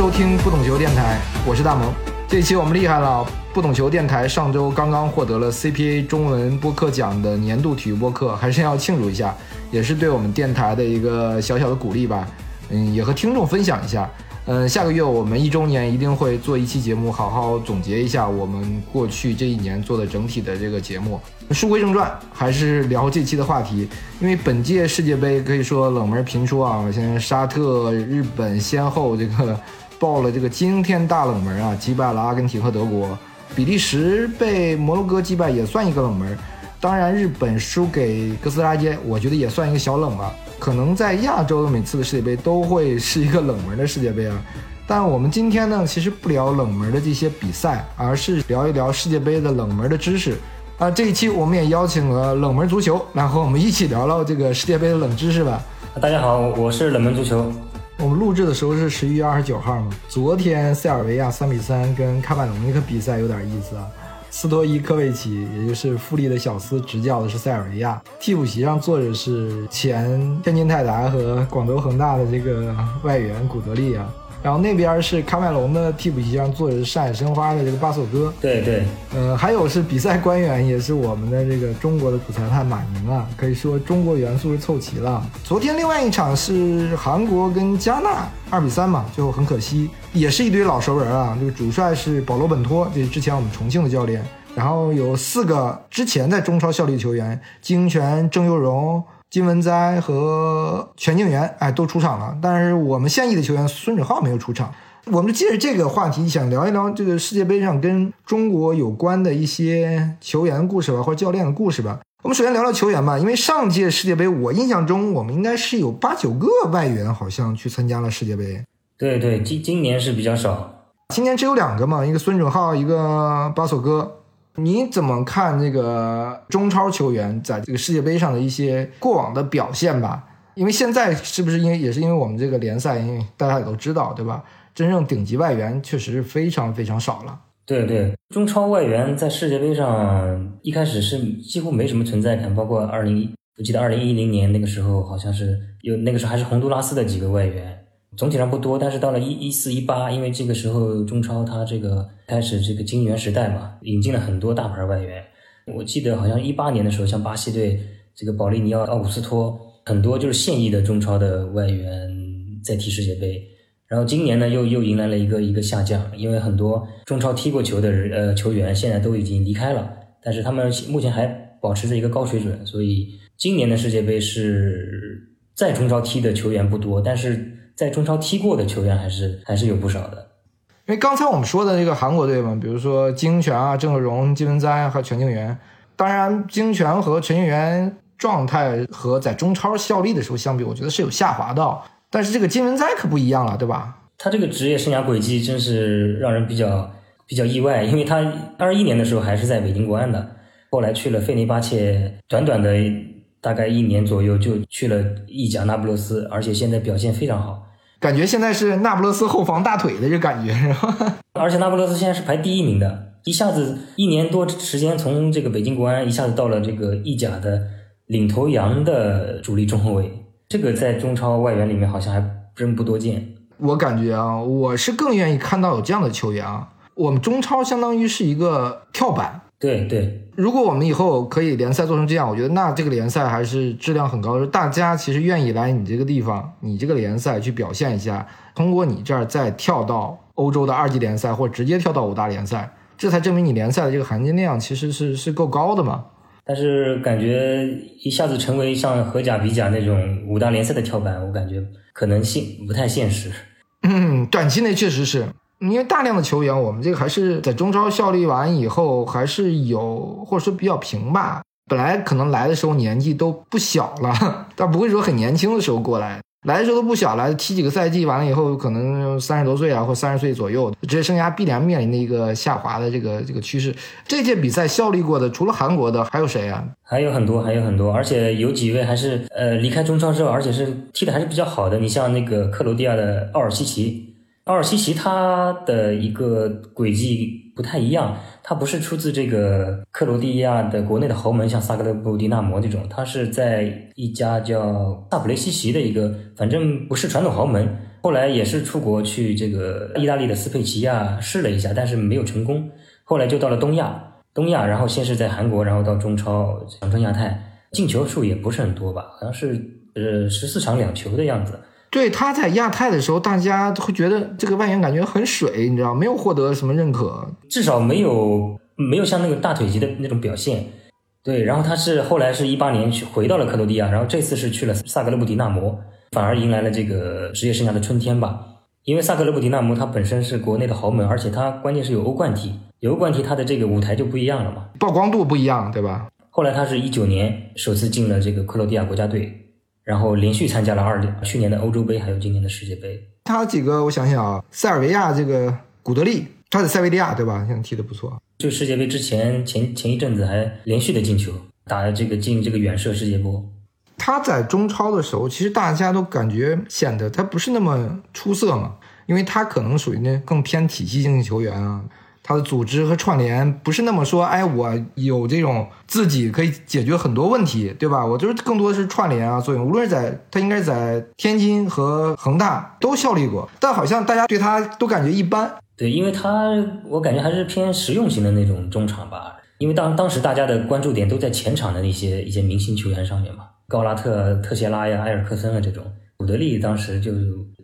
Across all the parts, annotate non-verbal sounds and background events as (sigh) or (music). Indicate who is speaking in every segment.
Speaker 1: 收听不懂球电台，我是大萌。这期我们厉害了，不懂球电台上周刚刚获得了 CPA 中文播客奖的年度体育播客，还是要庆祝一下，也是对我们电台的一个小小的鼓励吧。嗯，也和听众分享一下。嗯，下个月我们一周年一定会做一期节目，好好总结一下我们过去这一年做的整体的这个节目。书归正传，还是聊这期的话题，因为本届世界杯可以说冷门频出啊，现在沙特、日本先后这个爆了这个惊天大冷门啊，击败了阿根廷和德国，比利时被摩洛哥击败也算一个冷门。当然，日本输给哥斯达黎，我觉得也算一个小冷吧。可能在亚洲的每次的世界杯都会是一个冷门的世界杯啊。但我们今天呢，其实不聊冷门的这些比赛，而是聊一聊世界杯的冷门的知识啊。这一期我们也邀请了冷门足球，来和我们一起聊聊这个世界杯的冷知识吧。
Speaker 2: 大家好，我是冷门足球。
Speaker 1: 我们录制的时候是十一月二十九号嘛？昨天塞尔维亚三比三跟喀麦隆那个比赛有点意思啊。斯托伊科维奇，也就是富力的小斯执教的是塞尔维亚，替补席上坐着是前天津泰达和广州恒大的这个外援古德利啊。然后那边是喀麦隆的替补席上坐着是上海申花的这个巴索戈，
Speaker 2: 对对，
Speaker 1: 呃，还有是比赛官员也是我们的这个中国的主裁判马宁啊，可以说中国元素是凑齐了。昨天另外一场是韩国跟加纳二比三嘛，最后很可惜，也是一堆老熟人啊。这个主帅是保罗本托，这是之前我们重庆的教练，然后有四个之前在中超效力的球员，金权、郑佑荣。金文哉和全敬元，哎，都出场了。但是我们现役的球员孙准浩没有出场。我们就借着这个话题，想聊一聊这个世界杯上跟中国有关的一些球员故事吧，或者教练的故事吧。我们首先聊聊球员吧，因为上届世界杯，我印象中我们应该是有八九个外援，好像去参加了世界杯。
Speaker 2: 对对，今今年是比较少，
Speaker 1: 今年只有两个嘛，一个孙准浩，一个巴索戈。你怎么看这个中超球员在这个世界杯上的一些过往的表现吧？因为现在是不是因为也是因为我们这个联赛，因为大家也都知道，对吧？真正顶级外援确实是非常非常少了。
Speaker 2: 对对，中超外援在世界杯上一开始是几乎没什么存在感，包括二零，我记得二零一零年那个时候好像是有那个时候还是洪都拉斯的几个外援。总体上不多，但是到了一一四一八，因为这个时候中超它这个开始这个金元时代嘛，引进了很多大牌外援。我记得好像一八年的时候，像巴西队这个保利尼奥、奥古斯托，很多就是现役的中超的外援在踢世界杯。然后今年呢，又又迎来了一个一个下降，因为很多中超踢过球的呃球员现在都已经离开了，但是他们目前还保持着一个高水准，所以今年的世界杯是在中超踢的球员不多，但是。在中超踢过的球员还是还是有不少的，
Speaker 1: 因为刚才我们说的这个韩国队嘛，比如说金权啊、郑克荣、金文哉和全敬元，当然金权和全敬元状态和在中超效力的时候相比，我觉得是有下滑的。但是这个金文哉可不一样了，对吧？
Speaker 2: 他这个职业生涯轨迹真是让人比较比较意外，因为他二一年的时候还是在北京国安的，后来去了费内巴切，短短的大概一年左右就去了意甲那不勒斯，而且现在表现非常好。
Speaker 1: 感觉现在是那不勒斯后防大腿的这感觉 (laughs) 是吧？
Speaker 2: 而且那不勒斯现在是排第一名的，一下子一年多时间从这个北京国安一下子到了这个意甲的领头羊的主力中后卫，这个在中超外援里面好像还真不多见。
Speaker 1: 我感觉啊，我是更愿意看到有这样的球员啊。我们中超相当于是一个跳板。
Speaker 2: 对对，
Speaker 1: 如果我们以后可以联赛做成这样，我觉得那这个联赛还是质量很高。就是大家其实愿意来你这个地方，你这个联赛去表现一下，通过你这儿再跳到欧洲的二级联赛，或直接跳到五大联赛，这才证明你联赛的这个含金量其实是是够高的嘛。
Speaker 2: 但是感觉一下子成为像荷甲、比甲那种五大联赛的跳板，我感觉可能性不太现实。
Speaker 1: 嗯，短期内确实是。因为大量的球员，我们这个还是在中超效力完以后，还是有或者说比较平吧。本来可能来的时候年纪都不小了，(laughs) 但不会说很年轻的时候过来。来的时候都不小了，踢几个赛季完了以后，可能三十多岁啊，或三十岁左右，职业生涯必然面临的一个下滑的这个这个趋势。这届比赛效力过的，除了韩国的，还有谁啊？
Speaker 2: 还有很多，还有很多，而且有几位还是呃离开中超之后，而且是踢的还是比较好的。你像那个克罗地亚的奥尔西奇。奥尔西奇他的一个轨迹不太一样，他不是出自这个克罗地亚的国内的豪门，像萨格勒布、迪纳摩这种，他是在一家叫萨普雷西奇的一个，反正不是传统豪门，后来也是出国去这个意大利的斯佩齐亚试了一下，但是没有成功。后来就到了东亚，东亚，然后先是在韩国，然后到中超、长春亚泰，进球数也不是很多吧，好像是呃十四场两球的样子。
Speaker 1: 对，他在亚太的时候，大家会觉得这个外援感觉很水，你知道，没有获得什么认可，
Speaker 2: 至少没有没有像那个大腿级的那种表现。对，然后他是后来是一八年去回到了克罗地亚，然后这次是去了萨格勒布迪纳摩，反而迎来了这个职业生涯的春天吧。因为萨格勒布迪纳摩它本身是国内的豪门，而且它关键是有欧冠踢，有欧冠踢它的这个舞台就不一样了嘛，
Speaker 1: 曝光度不一样，对吧？
Speaker 2: 后来他是一九年首次进了这个克罗地亚国家队。然后连续参加了二去年的欧洲杯，还有今年的世界杯。
Speaker 1: 他几个我想想啊，塞尔维亚这个古德利，他在塞维利亚对吧？现在踢的不错。
Speaker 2: 就世界杯之前前前一阵子还连续的进球，打这个进这个远射世界波。
Speaker 1: 他在中超的时候，其实大家都感觉显得他不是那么出色嘛，因为他可能属于那更偏体系性的球员啊。他的组织和串联不是那么说，哎，我有这种自己可以解决很多问题，对吧？我就是更多的是串联啊作用。无论是在他应该在天津和恒大都效力过，但好像大家对他都感觉一般。
Speaker 2: 对，因为他我感觉还是偏实用型的那种中场吧。因为当当时大家的关注点都在前场的那些一些明星球员上面嘛，高拉特、特谢拉呀、埃尔克森啊这种。古德利当时就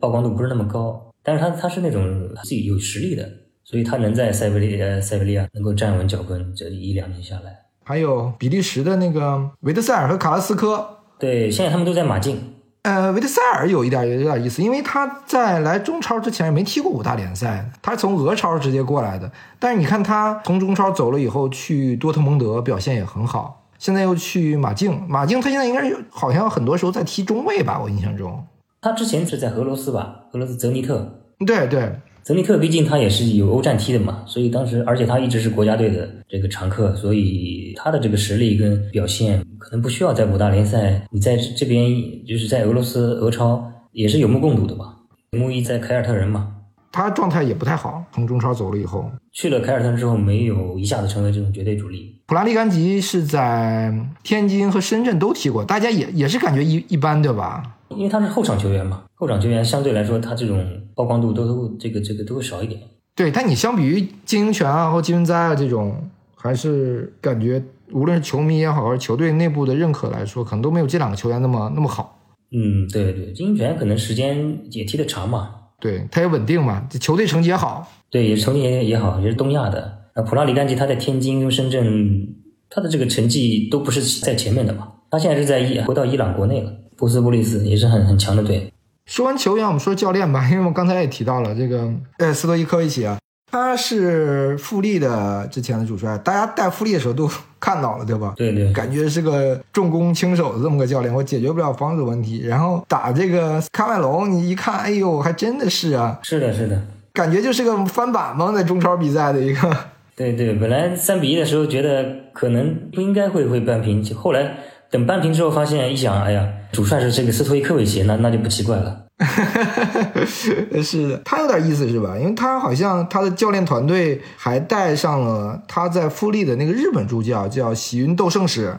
Speaker 2: 曝光度不是那么高，但是他他是那种自己有实力的。所以他能在塞维利呃塞维利亚能够站稳脚跟，这一两年下来，
Speaker 1: 还有比利时的那个维特塞尔和卡拉斯科，
Speaker 2: 对，现在他们都在马竞。
Speaker 1: 呃，维特塞尔有一点有点意思，因为他在来中超之前没踢过五大联赛，他是从俄超直接过来的。但是你看他从中超走了以后，去多特蒙德表现也很好，现在又去马竞，马竞他现在应该好像很多时候在踢中卫吧，我印象中。
Speaker 2: 他之前是在俄罗斯吧，俄罗斯泽尼特。
Speaker 1: 对对。
Speaker 2: 泽尼特毕竟他也是有欧战踢的嘛，所以当时而且他一直是国家队的这个常客，所以他的这个实力跟表现可能不需要在五大联赛，你在这边就是在俄罗斯俄超也是有目共睹的吧。穆伊在凯尔特人嘛，
Speaker 1: 他状态也不太好，从中超走了以后，
Speaker 2: 去了凯尔特人之后没有一下子成为这种绝对主力。
Speaker 1: 普拉利甘吉是在天津和深圳都踢过，大家也也是感觉一一般，对吧？
Speaker 2: 因为他是后场球员嘛，后场球员相对来说他这种曝光度都这个这个都会少一点。
Speaker 1: 对，但你相比于金英权啊或金文哉啊这种，还是感觉无论是球迷也好，还是球队内部的认可来说，可能都没有这两个球员那么那么好。
Speaker 2: 嗯，对对，金英权可能时间也踢得长嘛，
Speaker 1: 对，他也稳定嘛，这球队成绩也好。
Speaker 2: 对，也成绩也也好，也是东亚的。那普拉里甘吉他在天津跟深圳，他的这个成绩都不是在前面的嘛，他现在是在伊回到伊朗国内了。波斯布利斯也是很很强的队。
Speaker 1: 说完球员，我们说教练吧，因为我刚才也提到了这个，呃，斯托伊科维奇啊，他是富力的之前的主帅，大家带富力的时候都 (laughs) 看到了，对吧？
Speaker 2: 对对，
Speaker 1: 感觉是个重攻轻守的这么个教练，我解决不了防守问题。然后打这个喀麦隆，你一看，哎呦，还真的是啊，
Speaker 2: 是的，是的，
Speaker 1: 感觉就是个翻版嘛，在中超比赛的一个。
Speaker 2: 对对，本来三比一的时候觉得可能不应该会会扳平，后来。等扳平之后，发现一想，哎呀，主帅是这个斯托伊科维奇，那那就不奇怪了。(laughs)
Speaker 1: 是的，他有点意思是吧？因为他好像他的教练团队还带上了他在富力的那个日本助教，叫喜云斗圣史。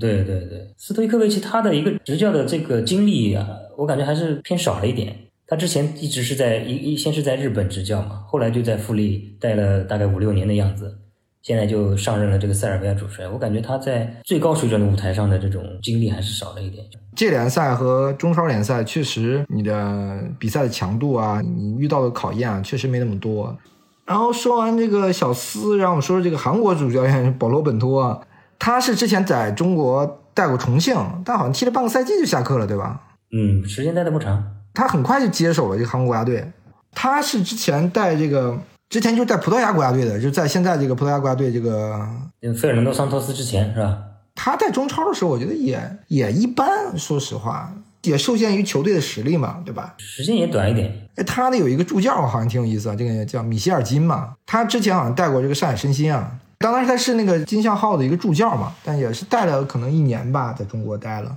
Speaker 2: 对对对，斯托伊科维奇他的一个执教的这个经历啊，我感觉还是偏少了一点。他之前一直是在一一先是在日本执教嘛，后来就在富力待了大概五六年的样子。现在就上任了这个塞尔维亚主帅，我感觉他在最高水准的舞台上的这种经历还是少了一点。
Speaker 1: 这联赛和中超联赛确实，你的比赛的强度啊，你遇到的考验啊，确实没那么多。然后说完这个小斯，让我们说说这个韩国主教练 (laughs) 保罗本托，他是之前在中国带过重庆，但好像踢了半个赛季就下课了，对吧？
Speaker 2: 嗯，时间待的不长。
Speaker 1: 他很快就接手了这个韩国国家队，他是之前带这个。之前就是在葡萄牙国家队的，就在现在这个葡萄牙国家队这个
Speaker 2: 费尔南多桑托斯之前是吧？
Speaker 1: 他在中超的时候，我觉得也也一般，说实话，也受限于球队的实力嘛，对吧？
Speaker 2: 时间也短一点。
Speaker 1: 哎，他的有一个助教好像挺有意思啊，这个叫米歇尔金嘛，他之前好像带过这个上海申鑫啊，当时他是那个金像浩的一个助教嘛，但也是带了可能一年吧，在中国待了。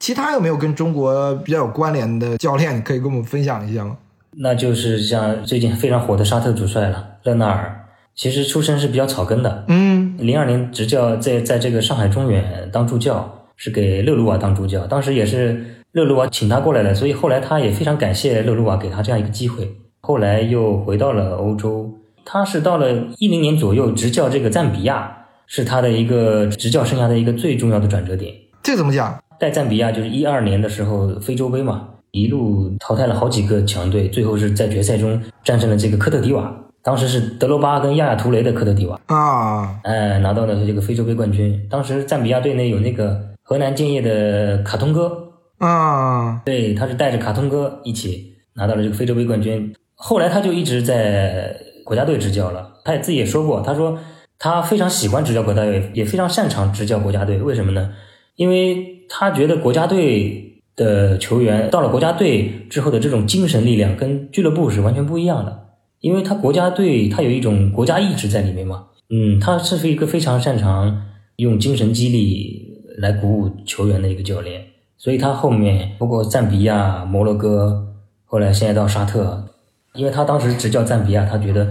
Speaker 1: 其他有没有跟中国比较有关联的教练，你可以跟我们分享一下吗？
Speaker 2: 那就是像最近非常火的沙特主帅了，勒纳尔，其实出身是比较草根的。
Speaker 1: 嗯，
Speaker 2: 零二年执教在在这个上海中远当助教，是给勒鲁瓦当助教，当时也是勒鲁瓦请他过来的，所以后来他也非常感谢勒鲁瓦给他这样一个机会。后来又回到了欧洲，他是到了一零年左右执教这个赞比亚，是他的一个执教生涯的一个最重要的转折点。
Speaker 1: 这怎么讲？
Speaker 2: 在赞比亚就是一二年的时候非洲杯嘛，一路淘汰了好几个强队，最后是在决赛中战胜了这个科特迪瓦。当时是德罗巴跟亚亚图雷的科特迪瓦
Speaker 1: 啊，
Speaker 2: 哎，拿到了这个非洲杯冠军。当时赞比亚队内有那个河南建业的卡通哥
Speaker 1: 啊，
Speaker 2: 对，他是带着卡通哥一起拿到了这个非洲杯冠军。后来他就一直在国家队执教了。他也自己也说过，他说他非常喜欢执教国家队，也非常擅长执教国家队。为什么呢？因为他觉得国家队的球员到了国家队之后的这种精神力量跟俱乐部是完全不一样的。因为他国家队他有一种国家意志在里面嘛。嗯，他是一个非常擅长用精神激励来鼓舞球员的一个教练。所以他后面包括赞比亚、摩洛哥，后来现在到沙特。因为他当时执教赞比亚，他觉得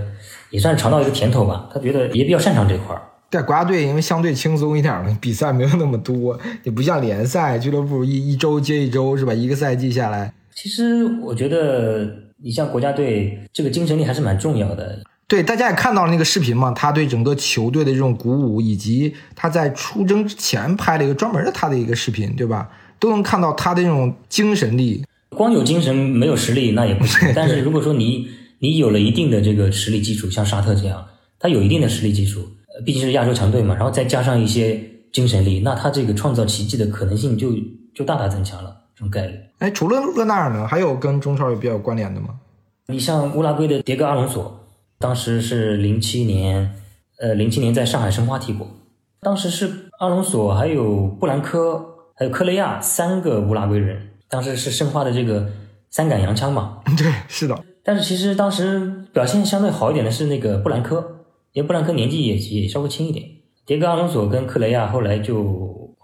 Speaker 2: 也算尝到一个甜头吧。他觉得也比较擅长这块儿。
Speaker 1: 在国家队，因为相对轻松一点嘛，比赛没有那么多，也不像联赛、俱乐部一一周接一周是吧？一个赛季下来，
Speaker 2: 其实我觉得你像国家队，这个精神力还是蛮重要的。
Speaker 1: 对，大家也看到了那个视频嘛，他对整个球队的这种鼓舞，以及他在出征之前拍了一个专门的他的一个视频，对吧？都能看到他的这种精神力。
Speaker 2: 光有精神没有实力那也不行。(laughs) 但是如果说你你有了一定的这个实力基础，像沙特这样，他有一定的实力基础，呃，毕竟是亚洲强队嘛，然后再加上一些精神力，那他这个创造奇迹的可能性就就大大增强了，这种概率。
Speaker 1: 哎，除了勒纳尔呢，还有跟中超有比较有关联的吗？
Speaker 2: 你像乌拉圭的迭戈阿隆索，当时是零七年，呃，零七年在上海申花踢过，当时是阿隆索还有布兰科还有科雷亚三个乌拉圭人。当时是申花的这个三杆洋枪嘛？(laughs)
Speaker 1: 对，是的。
Speaker 2: 但是其实当时表现相对好一点的是那个布兰科，因为布兰科年纪也也稍微轻一点。迭戈阿隆索跟克雷亚后来就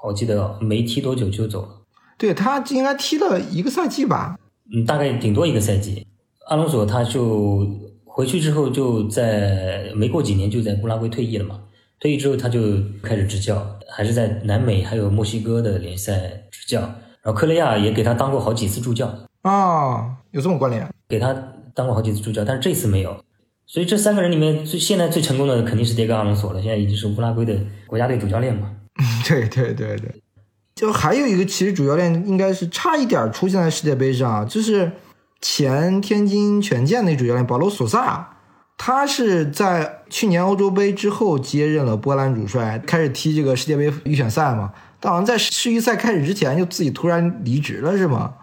Speaker 2: 我记得没踢多久就走了。
Speaker 1: 对他应该踢了一个赛季吧？
Speaker 2: 嗯，大概顶多一个赛季。阿隆索他就回去之后就在没过几年就在乌拉圭退役了嘛。退役之后他就开始执教，还是在南美还有墨西哥的联赛执教。然后克雷亚也给他当过好几次助教
Speaker 1: 啊，有这么关联？
Speaker 2: 给他当过好几次助教，但是这次没有。所以这三个人里面最现在最成功的肯定是迭戈阿隆索了，现在已经是乌拉圭的国家队主教练嘛。
Speaker 1: 对对对对，就还有一个其实主教练应该是差一点出现在世界杯上，就是前天津权健那主教练保罗索萨，他是在去年欧洲杯之后接任了波兰主帅，开始踢这个世界杯预选赛嘛。但好像在世预赛开始之前就自己突然离职了，是吗？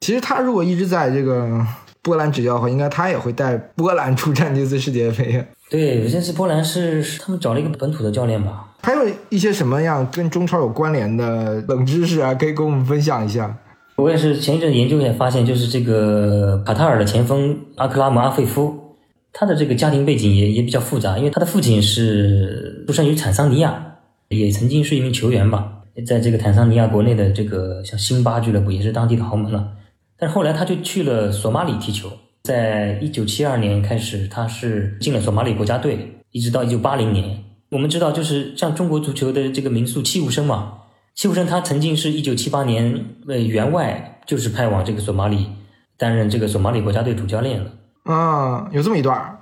Speaker 1: 其实他如果一直在这个波兰执教的话，应该他也会带波兰出战这次世界杯。
Speaker 2: 对，这次波兰是他们找了一个本土的教练吧？
Speaker 1: 还有一些什么样跟中超有关联的冷知识啊，可以跟我们分享一下。
Speaker 2: 我也是前一阵研究也发现，就是这个卡塔尔的前锋阿克拉姆阿费夫，他的这个家庭背景也也比较复杂，因为他的父亲是出生于坦桑尼亚，也曾经是一名球员吧。在这个坦桑尼亚国内的这个像辛巴俱乐部也是当地的豪门了，但是后来他就去了索马里踢球，在一九七二年开始他是进了索马里国家队，一直到一九八零年。我们知道，就是像中国足球的这个名宿戚务生嘛，戚务生他曾经是一九七八年呃员外，就是派往这个索马里担任这个索马里国家队主教练了。
Speaker 1: 啊，有这么一段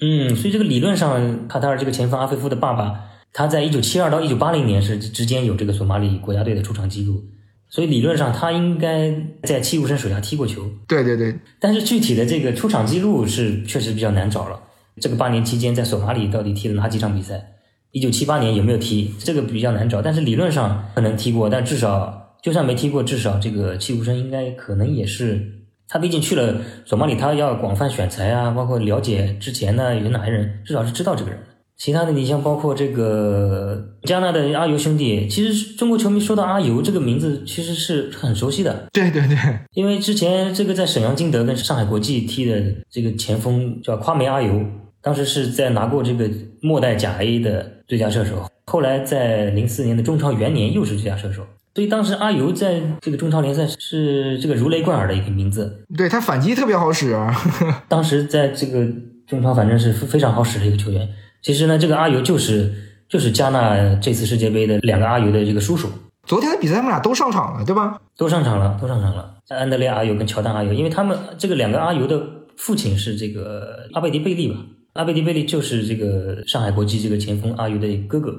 Speaker 2: 嗯，所以这个理论上，卡塔尔这个前锋阿菲夫的爸爸。他在一九七二到一九八零年是之间有这个索马里国家队的出场记录，所以理论上他应该在戚务生手下踢过球。
Speaker 1: 对对对，
Speaker 2: 但是具体的这个出场记录是确实比较难找了。这个八年期间在索马里到底踢了哪几场比赛？一九七八年有没有踢？这个比较难找。但是理论上可能踢过，但至少就算没踢过，至少这个戚务生应该可能也是他毕竟去了索马里，他要广泛选材啊，包括了解之前呢有哪些人，至少是知道这个人。其他的，你像包括这个加纳的阿尤兄弟，其实中国球迷说到阿尤这个名字，其实是很熟悉的。
Speaker 1: 对对对，
Speaker 2: 因为之前这个在沈阳金德跟上海国际踢的这个前锋叫夸梅阿尤，当时是在拿过这个末代甲 A 的最佳射手，后来在零四年的中超元年又是最佳射手，所以当时阿尤在这个中超联赛是这个如雷贯耳的一个名字。
Speaker 1: 对他反击特别好使啊，(laughs)
Speaker 2: 当时在这个中超反正是非常好使的一个球员。其实呢，这个阿尤就是就是加纳这次世界杯的两个阿尤的这个叔叔。
Speaker 1: 昨天的比赛他们俩都上场了，对吧？
Speaker 2: 都上场了，都上场了。安德烈阿尤跟乔丹阿尤，因为他们这个两个阿尤的父亲是这个阿贝迪贝利吧？阿贝迪贝利就是这个上海国际这个前锋阿尤的哥哥。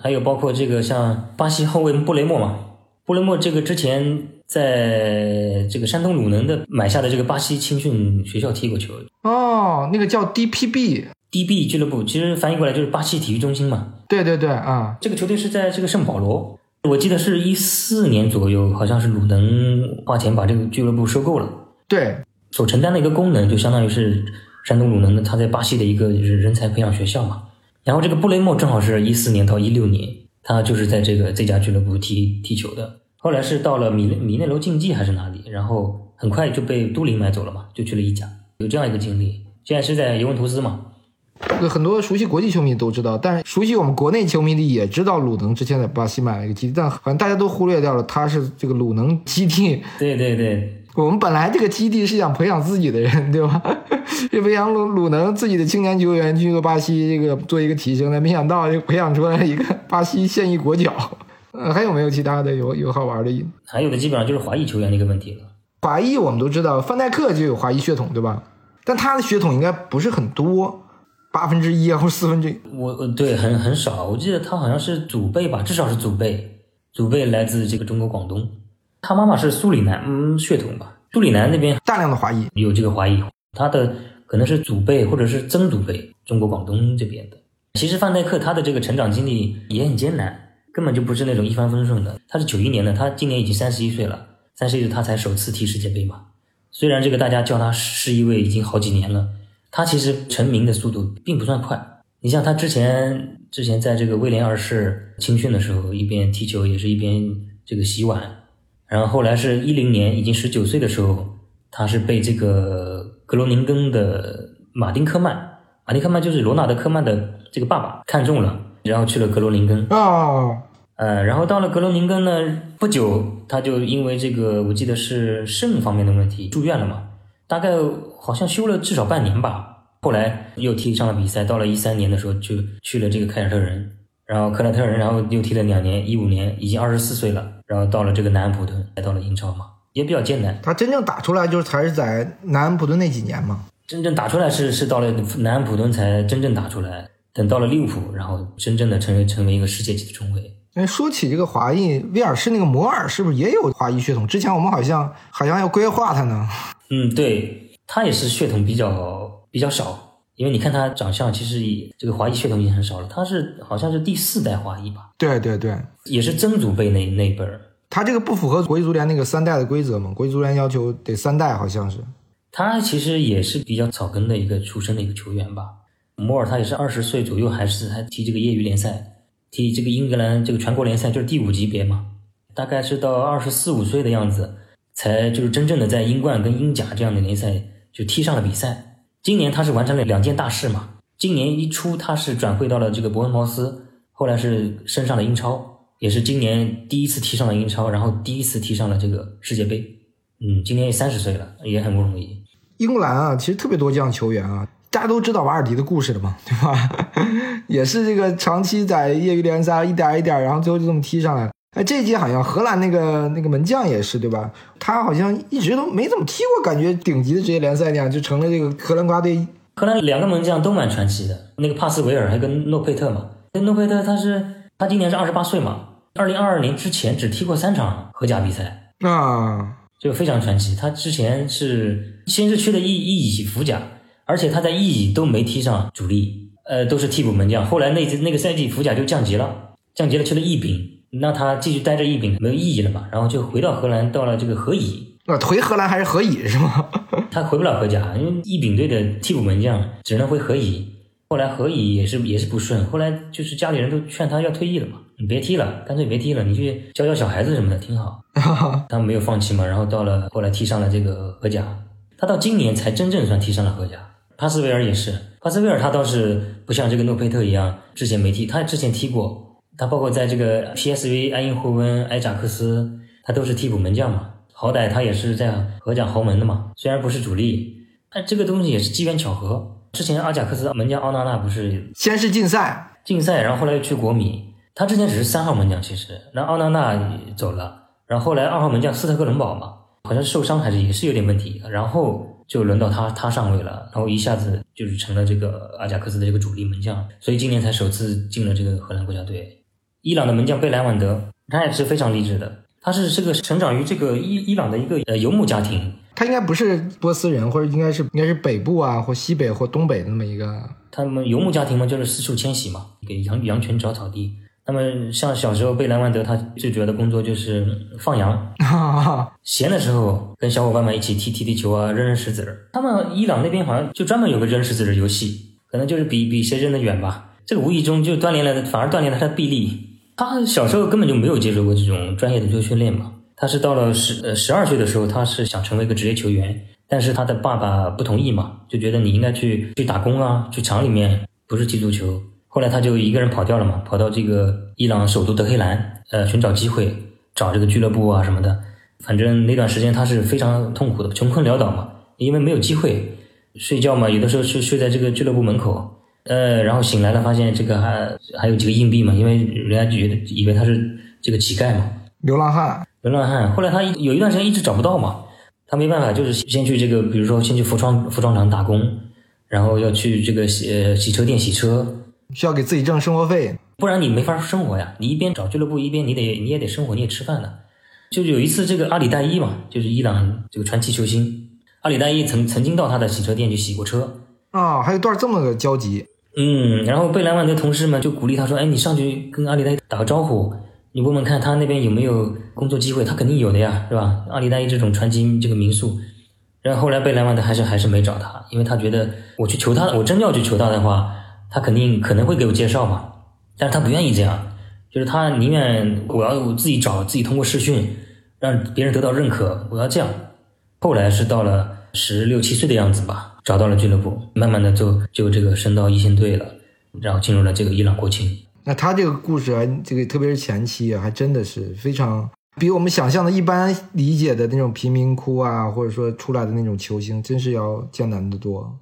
Speaker 2: 还有包括这个像巴西后卫布雷默嘛，布雷默这个之前在这个山东鲁能的买下的这个巴西青训学校踢过球。
Speaker 1: 哦，那个叫 DPB。
Speaker 2: DB 俱乐部其实翻译过来就是巴西体育中心嘛。
Speaker 1: 对对对，啊，
Speaker 2: 这个球队是在这个圣保罗，我记得是一四年左右，好像是鲁能花钱把这个俱乐部收购了。
Speaker 1: 对，
Speaker 2: 所承担的一个功能就相当于是山东鲁能的他在巴西的一个人才培养学校嘛。然后这个布雷默正好是一四年到一六年，他就是在这个这家俱乐部踢踢球的。后来是到了米米内罗竞技还是哪里，然后很快就被都灵买走了嘛，就去了意甲，有这样一个经历。现在是在尤文图斯嘛。
Speaker 1: 很多熟悉国际球迷都知道，但是熟悉我们国内球迷的也知道鲁能之前在巴西买了一个基地，但好像大家都忽略掉了他是这个鲁能基地。
Speaker 2: 对对对，
Speaker 1: 我们本来这个基地是想培养自己的人，对吧？是培养鲁鲁能自己的青年球员去个巴西这个做一个提升的，没想到就培养出来一个巴西现役国脚。呃，还有没有其他的有有好玩的？
Speaker 2: 还有的基本上就是华裔球员的一个问题了。
Speaker 1: 华裔我们都知道，范戴克就有华裔血统，对吧？但他的血统应该不是很多。八分之一啊，或四分之一，
Speaker 2: 我对很很少。我记得他好像是祖辈吧，至少是祖辈，祖辈来自这个中国广东。他妈妈是苏里南嗯血统吧？苏里南那边
Speaker 1: 大量的华裔，
Speaker 2: 有这个华裔，他的可能是祖辈或者是曾祖辈，中国广东这边的。其实范戴克他的这个成长经历也很艰难，根本就不是那种一帆风顺的。他是九一年的，他今年已经三十一岁了，三十一岁他才首次踢世界杯嘛。虽然这个大家叫他是一位已经好几年了。他其实成名的速度并不算快，你像他之前之前在这个威廉二世青训的时候，一边踢球也是一边这个洗碗，然后后来是一零年已经十九岁的时候，他是被这个格罗宁根的马丁科曼，马丁科曼就是罗纳德科曼的这个爸爸看中了，然后去了格罗宁根。
Speaker 1: 啊，
Speaker 2: 呃，然后到了格罗宁根呢，不久他就因为这个我记得是肾方面的问题住院了嘛。大概好像休了至少半年吧，后来又踢上了比赛。到了一三年的时候，就去了这个凯尔特人，然后克尔特人，然后又踢了两年，一五年已经二十四岁了，然后到了这个南安普顿，来到了英超嘛，也比较艰难。
Speaker 1: 他真正打出来就是才是在南安普顿那几年嘛，
Speaker 2: 真正打出来是是到了南安普顿才真正打出来，等到了利物浦，然后真正的成为成为一个世界级的中卫。
Speaker 1: 哎，说起这个华裔，威尔士那个摩尔是不是也有华裔血统？之前我们好像好像要规划他呢。
Speaker 2: 嗯，对他也是血统比较比较少，因为你看他长相，其实这个华裔血统已经很少了。他是好像是第四代华裔吧？
Speaker 1: 对对对，
Speaker 2: 也是曾祖辈那那辈儿。
Speaker 1: 他这个不符合国际足联那个三代的规则嘛？国际足联要求得三代，好像是。
Speaker 2: 他其实也是比较草根的一个出身的一个球员吧。摩尔他也是二十岁左右，还是还踢这个业余联赛，踢这个英格兰这个全国联赛，就是第五级别嘛。大概是到二十四五岁的样子。才就是真正的在英冠跟英甲这样的联赛就踢上了比赛。今年他是完成了两件大事嘛。今年一出他是转会到了这个伯恩茅斯，后来是升上了英超，也是今年第一次踢上了英超，然后第一次踢上了这个世界杯。嗯，今年也三十岁了，也很不容易。
Speaker 1: 英格兰啊，其实特别多这样球员啊，大家都知道瓦尔迪的故事的嘛，对吧？(laughs) 也是这个长期在业余联赛一点一点，然后最后就这么踢上来了。哎，这一届好像荷兰那个那个门将也是对吧？他好像一直都没怎么踢过，感觉顶级的职业联赛那样，就成了这个荷兰国家队。
Speaker 2: 荷兰两个门将都蛮传奇的，那个帕斯维尔还跟诺佩特嘛。那诺佩特他是他今年是二十八岁嘛，二零二二年之前只踢过三场荷甲比赛
Speaker 1: 啊，
Speaker 2: 就非常传奇。他之前是先是去了意意乙福甲，而且他在意乙都没踢上主力，呃，都是替补门将。后来那那个赛季福甲就降级了，降级了去了意丙。那他继续待着一丙没有意义了嘛？然后就回到荷兰，到了这个荷乙。
Speaker 1: 那，回荷兰还是荷乙是吗？(laughs)
Speaker 2: 他回不了荷甲，因为一丙队的替补门将只能回荷乙。后来荷乙也是也是不顺，后来就是家里人都劝他要退役了嘛，你别踢了，干脆别踢了，你去教教小孩子什么的挺好。(laughs) 他没有放弃嘛，然后到了后来踢上了这个荷甲，他到今年才真正算踢上了荷甲。帕斯维尔也是，帕斯维尔他倒是不像这个诺佩特一样，之前没踢，他之前踢过。他包括在这个 PSV、埃因霍温、埃扎克斯，他都是替补门将嘛。好歹他也是在荷甲豪门的嘛，虽然不是主力，但这个东西也是机缘巧合。之前阿贾克斯门将奥纳纳不是
Speaker 1: 先是禁赛，
Speaker 2: 禁赛，然后后来又去国米，他之前只是三号门将，其实，然后奥纳纳走了，然后后来二号门将斯特克伦堡嘛，好像是受伤还是也是有点问题，然后就轮到他他上位了，然后一下子就是成了这个阿贾克斯的这个主力门将，所以今年才首次进了这个荷兰国家队。伊朗的门将贝莱万德，他也是非常励志的，他是这个成长于这个伊伊朗的一个呃游牧家庭，
Speaker 1: 他应该不是波斯人，或者应该是应该是北部啊或西北或东北那么一个，
Speaker 2: 他们游牧家庭嘛，就是四处迁徙嘛，给羊羊群找草地。那么像小时候贝莱万德，他最主要的工作就是放羊，(laughs) 闲的时候跟小伙伴们一起踢踢踢球啊，扔扔石子儿。他们伊朗那边好像就专门有个扔石子的游戏，可能就是比比谁扔得远吧。这个无意中就锻炼了，反而锻炼了他的臂力。他小时候根本就没有接受过这种专业的足球训练嘛。他是到了十呃十二岁的时候，他是想成为一个职业球员，但是他的爸爸不同意嘛，就觉得你应该去去打工啊，去厂里面，不是踢足球。后来他就一个人跑掉了嘛，跑到这个伊朗首都德黑兰，呃，寻找机会，找这个俱乐部啊什么的。反正那段时间他是非常痛苦的，穷困潦倒嘛，因为没有机会睡觉嘛，有的时候是睡在这个俱乐部门口，呃，然后醒来了发现这个还还有几个硬币嘛，因为人家觉得以为他是这个乞丐嘛，
Speaker 1: 流浪汉，
Speaker 2: 流浪汉。后来他有一段时间一直找不到嘛，他没办法，就是先去这个，比如说先去服装服装厂打工，然后要去这个洗呃洗车店洗车。
Speaker 1: 需要给自己挣生活费，
Speaker 2: 不然你没法生活呀。你一边找俱乐部，一边你得你也得生活，你也吃饭的。就有一次，这个阿里代伊嘛，就是伊朗这个传奇球星，阿里代伊曾曾经到他的洗车店去洗过车
Speaker 1: 啊，还有段这么个交集。
Speaker 2: 嗯，然后贝莱万的同事们就鼓励他说：“哎，你上去跟阿里代伊打个招呼，你问问看他那边有没有工作机会，他肯定有的呀，是吧？阿里代伊这种传奇这个民宿。”然后后来贝莱万的还是还是没找他，因为他觉得我去求他，我真要去求他的话。他肯定可能会给我介绍嘛，但是他不愿意这样，就是他宁愿我要自己找，自己通过试训，让别人得到认可，我要这样。后来是到了十六七岁的样子吧，找到了俱乐部，慢慢的就就这个升到一线队了，然后进入了这个伊朗国青。
Speaker 1: 那他这个故事还，这个特别是前期啊，还真的是非常比我们想象的一般理解的那种贫民窟啊，或者说出来的那种球星，真是要艰难的多。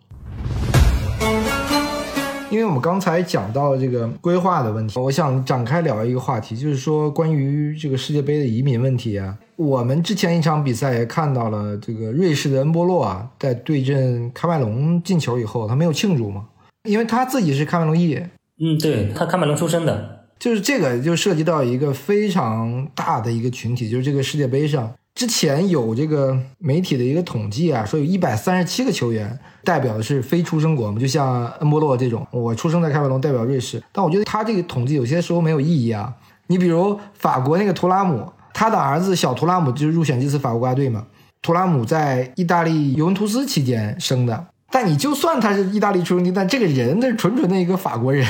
Speaker 1: 因为我们刚才讲到这个规划的问题，我想展开聊一个话题，就是说关于这个世界杯的移民问题啊。我们之前一场比赛也看到了，这个瑞士的恩波洛啊，在对阵喀麦隆进球以后，他没有庆祝嘛，因为他自己是喀麦隆裔。
Speaker 2: 嗯，对他喀麦隆出生的，
Speaker 1: 就是这个就涉及到一个非常大的一个群体，就是这个世界杯上。之前有这个媒体的一个统计啊，说有一百三十七个球员代表的是非出生国嘛，就像恩波洛这种，我出生在开普隆，代表瑞士。但我觉得他这个统计有些时候没有意义啊。你比如法国那个图拉姆，他的儿子小图拉姆就是入选这次法国国家队嘛。图拉姆在意大利尤文图斯期间生的，但你就算他是意大利出生地，但这个人那是纯纯的一个法国人。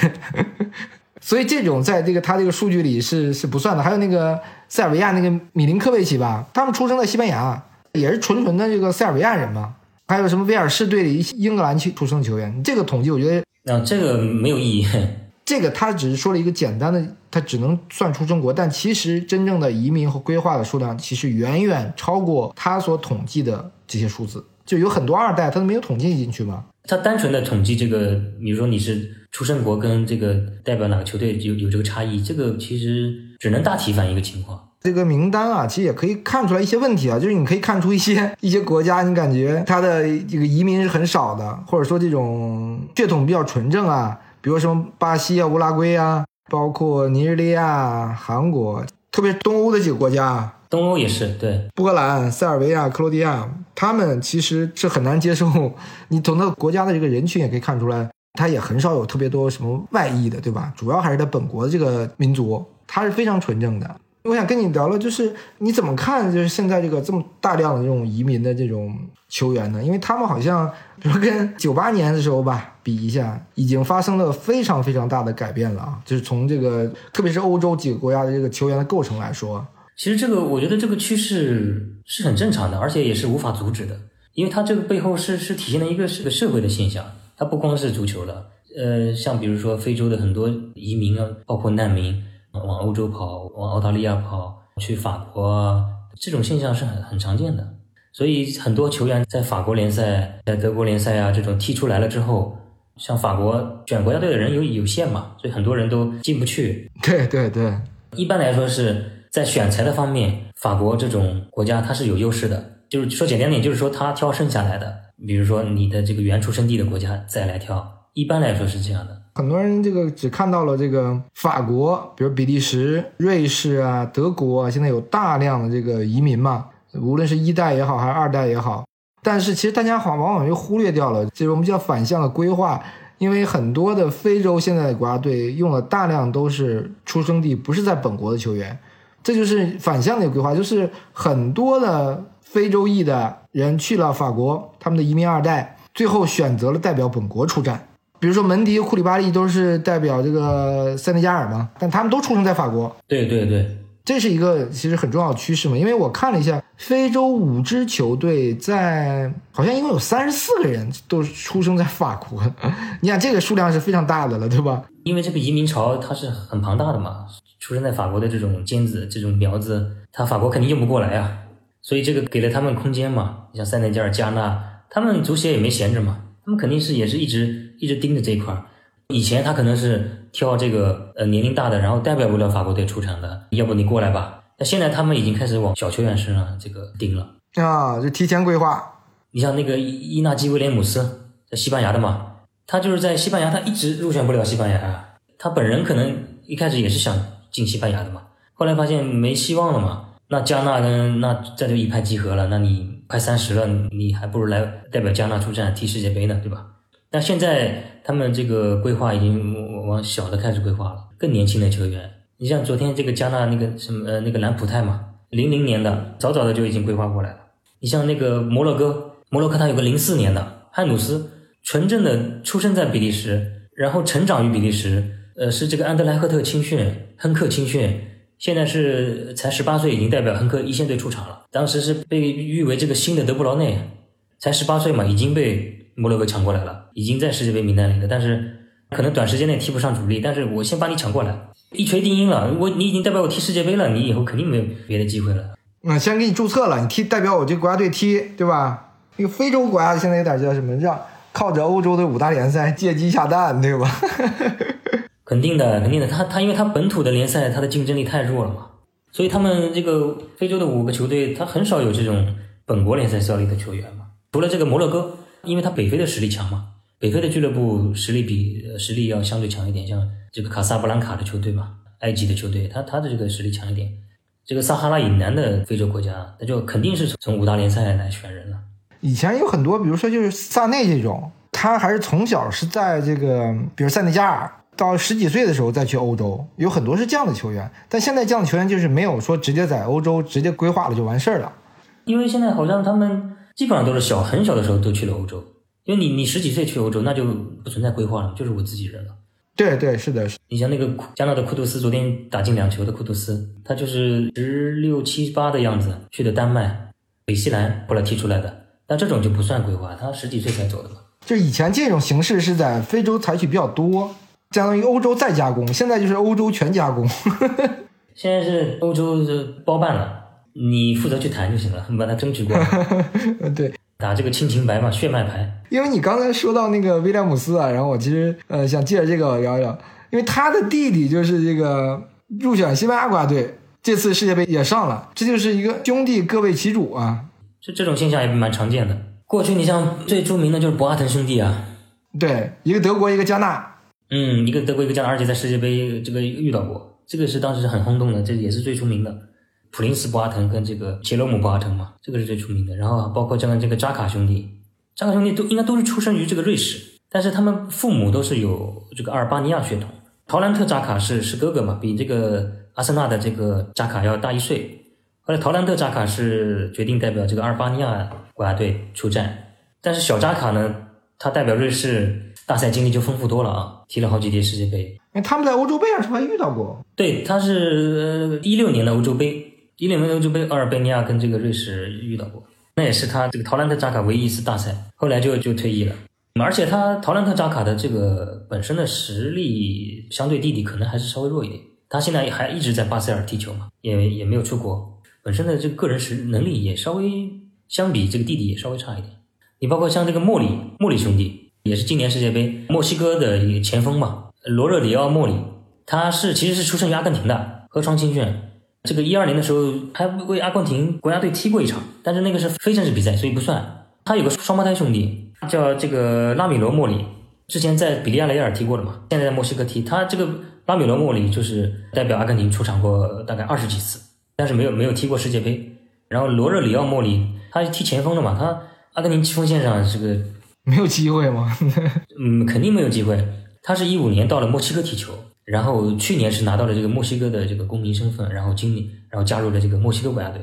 Speaker 1: 所以这种在这个他这个数据里是是不算的。还有那个塞尔维亚那个米林科维奇吧，他们出生在西班牙，也是纯纯的这个塞尔维亚人嘛。还有什么威尔士队里英格兰去出生的球员，这个统计我觉
Speaker 2: 得啊，这个没有意义。(laughs)
Speaker 1: 这个他只是说了一个简单的，他只能算出中国，但其实真正的移民和规划的数量其实远远超过他所统计的这些数字。就有很多二代他都没有统计进去嘛。
Speaker 2: 他单纯的统计这个，比如说你是出生国跟这个代表哪个球队有有这个差异，这个其实只能大体反映一个情况。
Speaker 1: 这个名单啊，其实也可以看出来一些问题啊，就是你可以看出一些一些国家，你感觉它的这个移民是很少的，或者说这种血统比较纯正啊，比如什么巴西啊、乌拉圭啊，包括尼日利亚、韩国，特别是东欧的几个国家。
Speaker 2: 东欧也是对，
Speaker 1: 波兰、塞尔维亚、克罗地亚，他们其实是很难接受。你从那个国家的这个人群也可以看出来，他也很少有特别多什么外裔的，对吧？主要还是他本国的这个民族，他是非常纯正的。我想跟你聊聊，就是你怎么看，就是现在这个这么大量的这种移民的这种球员呢？因为他们好像，比如跟九八年的时候吧比一下，已经发生了非常非常大的改变了啊！就是从这个，特别是欧洲几个国家的这个球员的构成来说。
Speaker 2: 其实这个，我觉得这个趋势是很正常的，而且也是无法阻止的，因为它这个背后是是体现了一个是个社会的现象，它不光是足球了，呃，像比如说非洲的很多移民啊，包括难民往欧洲跑，往澳大利亚跑，去法国啊，这种现象是很很常见的，所以很多球员在法国联赛、在德国联赛啊这种踢出来了之后，像法国选国家队的人有有限嘛，所以很多人都进不去。
Speaker 1: 对对对，
Speaker 2: 一般来说是在选材的方面，法国这种国家它是有优势的。就是说简单点，就是说他挑剩下来的，比如说你的这个原出生地的国家再来挑。一般来说是这样的。
Speaker 1: 很多人这个只看到了这个法国，比如比利时、瑞士啊、德国啊，现在有大量的这个移民嘛，无论是一代也好，还是二代也好。但是其实大家好往往又忽略掉了，就是我们叫反向的规划，因为很多的非洲现在的国家队用了大量都是出生地不是在本国的球员，这就是反向的规划，就是很多的非洲裔的人去了法国，他们的移民二代最后选择了代表本国出战。比如说门迪、库里巴利都是代表这个塞内加尔嘛，但他们都出生在法国。
Speaker 2: 对对对，
Speaker 1: 这是一个其实很重要的趋势嘛。因为我看了一下，非洲五支球队在好像一共有三十四个人都出生在法国。(laughs) 你想这个数量是非常大的了，对吧？
Speaker 2: 因为这个移民潮它是很庞大的嘛，出生在法国的这种尖子、这种苗子，他法国肯定用不过来啊，所以这个给了他们空间嘛。你像塞内加尔、加纳，他们足协也没闲着嘛。他们肯定是也是一直一直盯着这一块儿。以前他可能是挑这个呃年龄大的，然后代表不了法国队出场的，要不你过来吧。那现在他们已经开始往小球员身上这个盯了
Speaker 1: 啊，就提前规划。
Speaker 2: 你像那个伊纳基威廉姆斯，在西班牙的嘛，他就是在西班牙，他一直入选不了西班牙。他本人可能一开始也是想进西班牙的嘛，后来发现没希望了嘛。那加纳跟那这就一拍即合了，那你。快三十了，你还不如来代表加纳出战踢世界杯呢，对吧？那现在他们这个规划已经往小的开始规划了，更年轻的球员。你像昨天这个加纳那个什么呃那个兰普泰嘛，零零年的，早早的就已经规划过来了。你像那个摩洛哥，摩洛哥他有个零四年的汉努斯，纯正的出生在比利时，然后成长于比利时，呃是这个安德莱赫特青训，亨克青训。现在是才十八岁，已经代表亨克一线队出场了。当时是被誉为这个新的德布劳内，才十八岁嘛，已经被摩洛哥抢过来了，已经在世界杯名单里了。但是可能短时间内踢不上主力，但是我先把你抢过来，一锤定音了。我你已经代表我踢世界杯了，你以后肯定没有别的机会了。
Speaker 1: 嗯，先给你注册了，你踢代表我这国家队踢，对吧？那个非洲国家现在有点叫什么，让靠着欧洲的五大联赛借鸡下蛋，对吧？(laughs)
Speaker 2: 肯定的，肯定的。他他，因为他本土的联赛，他的竞争力太弱了嘛，所以他们这个非洲的五个球队，他很少有这种本国联赛效力的球员嘛。除了这个摩洛哥，因为他北非的实力强嘛，北非的俱乐部实力比实力要相对强一点，像这个卡萨布兰卡的球队嘛，埃及的球队，他他的这个实力强一点。这个撒哈拉以南的非洲国家，那就肯定是从五大联赛来选人了。
Speaker 1: 以前有很多，比如说就是萨内这种，他还是从小是在这个，比如塞内加尔。到十几岁的时候再去欧洲，有很多是这样的球员，但现在这样的球员就是没有说直接在欧洲直接规划了就完事儿了。
Speaker 2: 因为现在好像他们基本上都是小很小的时候都去了欧洲，因为你你十几岁去欧洲那就不存在规划了，就是我自己人了。
Speaker 1: 对对是的，是。
Speaker 2: 你像那个加纳的库图斯，昨天打进两球的库图斯，他就是十六七八的样子去的丹麦、北西兰后来踢出来的，但这种就不算规划，他十几岁才走的嘛。
Speaker 1: 就以前这种形式是在非洲采取比较多。相当于欧洲再加工，现在就是欧洲全加工。(laughs)
Speaker 2: 现在是欧洲是包办了，你负责去谈就行了，你把它争取过来。(laughs)
Speaker 1: 对，
Speaker 2: 打这个亲情牌嘛，血脉牌。
Speaker 1: 因为你刚才说到那个威廉姆斯啊，然后我其实呃想借着这个聊聊，因为他的弟弟就是这个入选西班牙国家队，这次世界杯也上了，这就是一个兄弟各为其主啊。
Speaker 2: 这这种现象也蛮常见的。过去你像最著名的就是博阿滕兄弟啊，
Speaker 1: 对，一个德国，一个加纳。
Speaker 2: 嗯，一个德国一个加拿大，而且在世界杯这个遇到过，这个是当时是很轰动的，这也是最出名的。普林斯·博阿滕跟这个杰罗姆·博阿滕嘛，这个是最出名的。然后包括这个这个扎卡兄弟，扎卡兄弟都应该都是出生于这个瑞士，但是他们父母都是有这个阿尔巴尼亚血统。陶兰特·扎卡是是哥哥嘛，比这个阿森纳的这个扎卡要大一岁。后来陶兰特·扎卡是决定代表这个阿尔巴尼亚国家队出战，但是小扎卡呢，他代表瑞士。大赛经历就丰富多了啊，踢了好几届世界杯。
Speaker 1: 那，他们在欧洲杯上是不是还遇到过？
Speaker 2: 对，他是一六年的欧洲杯，一六年欧洲杯，阿尔贝尼亚跟这个瑞士遇到过，那也是他这个陶兰特扎卡唯一一次大赛，后来就就退役了。而且他陶兰特扎卡的这个本身的实力相对弟弟可能还是稍微弱一点，他现在还一直在巴塞尔踢球嘛，也也没有出国，本身的这个个人实能力也稍微相比这个弟弟也稍微差一点。你包括像这个莫里莫里兄弟。也是今年世界杯墨西哥的一个前锋嘛，罗热里奥·莫里，他是其实是出生于阿根廷的，河床青训。这个一二年的时候还为阿根廷国家队踢过一场，但是那个是非正式比赛，所以不算。他有个双胞胎兄弟，叫这个拉米罗·莫里，之前在比利亚雷亚尔踢过了嘛，现在在墨西哥踢。他这个拉米罗·莫里就是代表阿根廷出场过大概二十几次，但是没有没有踢过世界杯。然后罗热里奥·莫里他是踢前锋的嘛，他阿根廷锋线上这个
Speaker 1: 没有机会吗？(laughs)
Speaker 2: 嗯，肯定没有机会。他是一五年到了墨西哥踢球。然后去年是拿到了这个墨西哥的这个公民身份，然后今年然后加入了这个墨西哥国家队，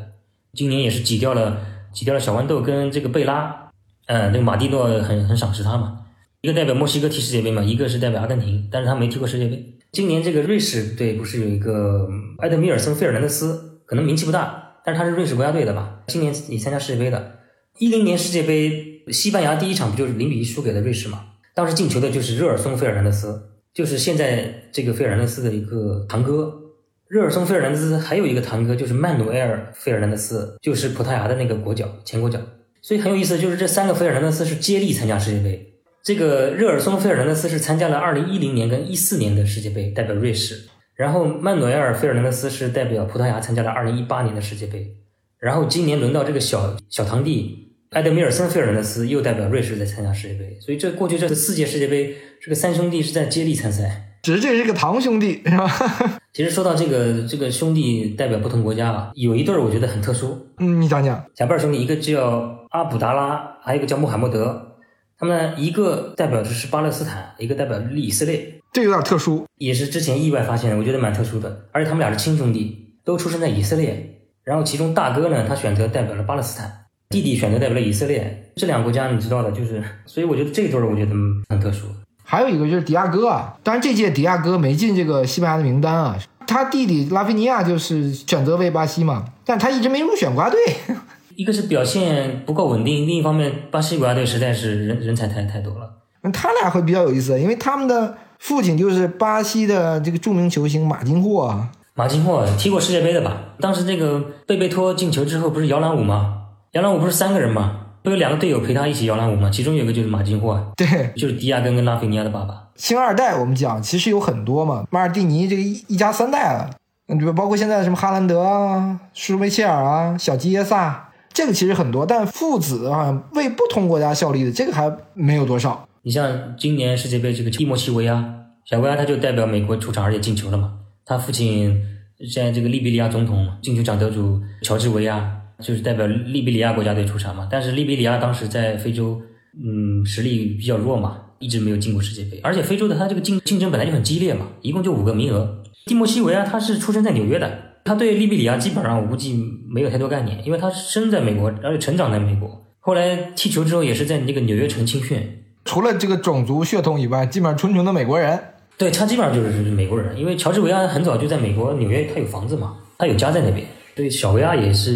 Speaker 2: 今年也是挤掉了挤掉了小豌豆跟这个贝拉，呃，这个马蒂诺很很赏识他嘛，一个代表墨西哥踢世界杯嘛，一个是代表阿根廷，但是他没踢过世界杯。今年这个瑞士队不是有一个埃德米尔森费尔南德斯，可能名气不大，但是他是瑞士国家队的吧，今年也参加世界杯的。一零年世界杯西班牙第一场不就是零比一输给了瑞士嘛？当时进球的就是热尔松费尔南德斯。就是现在这个费尔南德斯的一个堂哥，热尔松费尔南德斯还有一个堂哥，就是曼努埃尔费尔南德斯，就是葡萄牙的那个国脚前国脚。所以很有意思，就是这三个费尔南德斯是接力参加世界杯。这个热尔松费尔南德斯是参加了二零一零年跟一四年的世界杯，代表瑞士；然后曼努埃尔费尔南德斯是代表葡萄牙参加了二零一八年的世界杯。然后今年轮到这个小小堂弟埃德米尔森费尔南德斯又代表瑞士在参加世界杯。所以这过去这四届世界杯。这个三兄弟是在接力参赛，
Speaker 1: 只是这是个堂兄弟，是吧？(laughs)
Speaker 2: 其实说到这个这个兄弟代表不同国家啊，有一对儿我觉得很特殊。
Speaker 1: 嗯，你讲讲。
Speaker 2: 贾贝尔兄弟，一个叫阿卜达拉，还有一个叫穆罕默德。他们一个代表的是巴勒斯坦，一个代表以色列。
Speaker 1: 这有点特殊，
Speaker 2: 也是之前意外发现的，我觉得蛮特殊的。而且他们俩是亲兄弟，都出生在以色列。然后其中大哥呢，他选择代表了巴勒斯坦，弟弟选择代表了以色列。这两个国家你知道的，就是所以我觉得这对儿我觉得很特殊。
Speaker 1: 还有一个就是迪亚哥啊，当然这届迪亚哥没进这个西班牙的名单啊。他弟弟拉菲尼亚就是选择为巴西嘛，但他一直没入选国家队。(laughs)
Speaker 2: 一个是表现不够稳定，另一方面巴西国家队实在是人人才太太多了。
Speaker 1: 那他俩会比较有意思，因为他们的父亲就是巴西的这个著名球星马金霍啊。
Speaker 2: 马金霍踢过世界杯的吧？当时这个贝贝托进球之后不是摇篮舞吗？摇篮舞不是三个人吗？不有两个队友陪他一起摇篮舞吗？其中有一个就是马金霍，
Speaker 1: 对，
Speaker 2: 就是迪亚根跟拉菲尼亚的爸爸。
Speaker 1: 星二代我们讲其实有很多嘛，马尔蒂尼这个一一家三代了，嗯，包括现在什么哈兰德啊、舒梅切尔啊、小基耶萨，这个其实很多，但父子啊为不同国家效力的这个还没有多少。
Speaker 2: 你像今年世界杯这个蒂莫西维亚，小维亚他就代表美国出场而且进球了嘛，他父亲现在这个利比里亚总统进球奖得主乔治维亚。就是代表利比里亚国家队出场嘛，但是利比里亚当时在非洲，嗯，实力比较弱嘛，一直没有进过世界杯。而且非洲的他这个竞竞争本来就很激烈嘛，一共就五个名额。蒂莫西维亚他是出生在纽约的，他对利比里亚基本上我估计没有太多概念，因为他生在美国，而且成长在美国。后来踢球之后也是在那个纽约城青训。
Speaker 1: 除了这个种族血统以外，基本上纯纯的美国人。
Speaker 2: 对他基本上就是美国人，因为乔治维亚很早就在美国纽约，他有房子嘛，他有家在那边。对小维亚也是。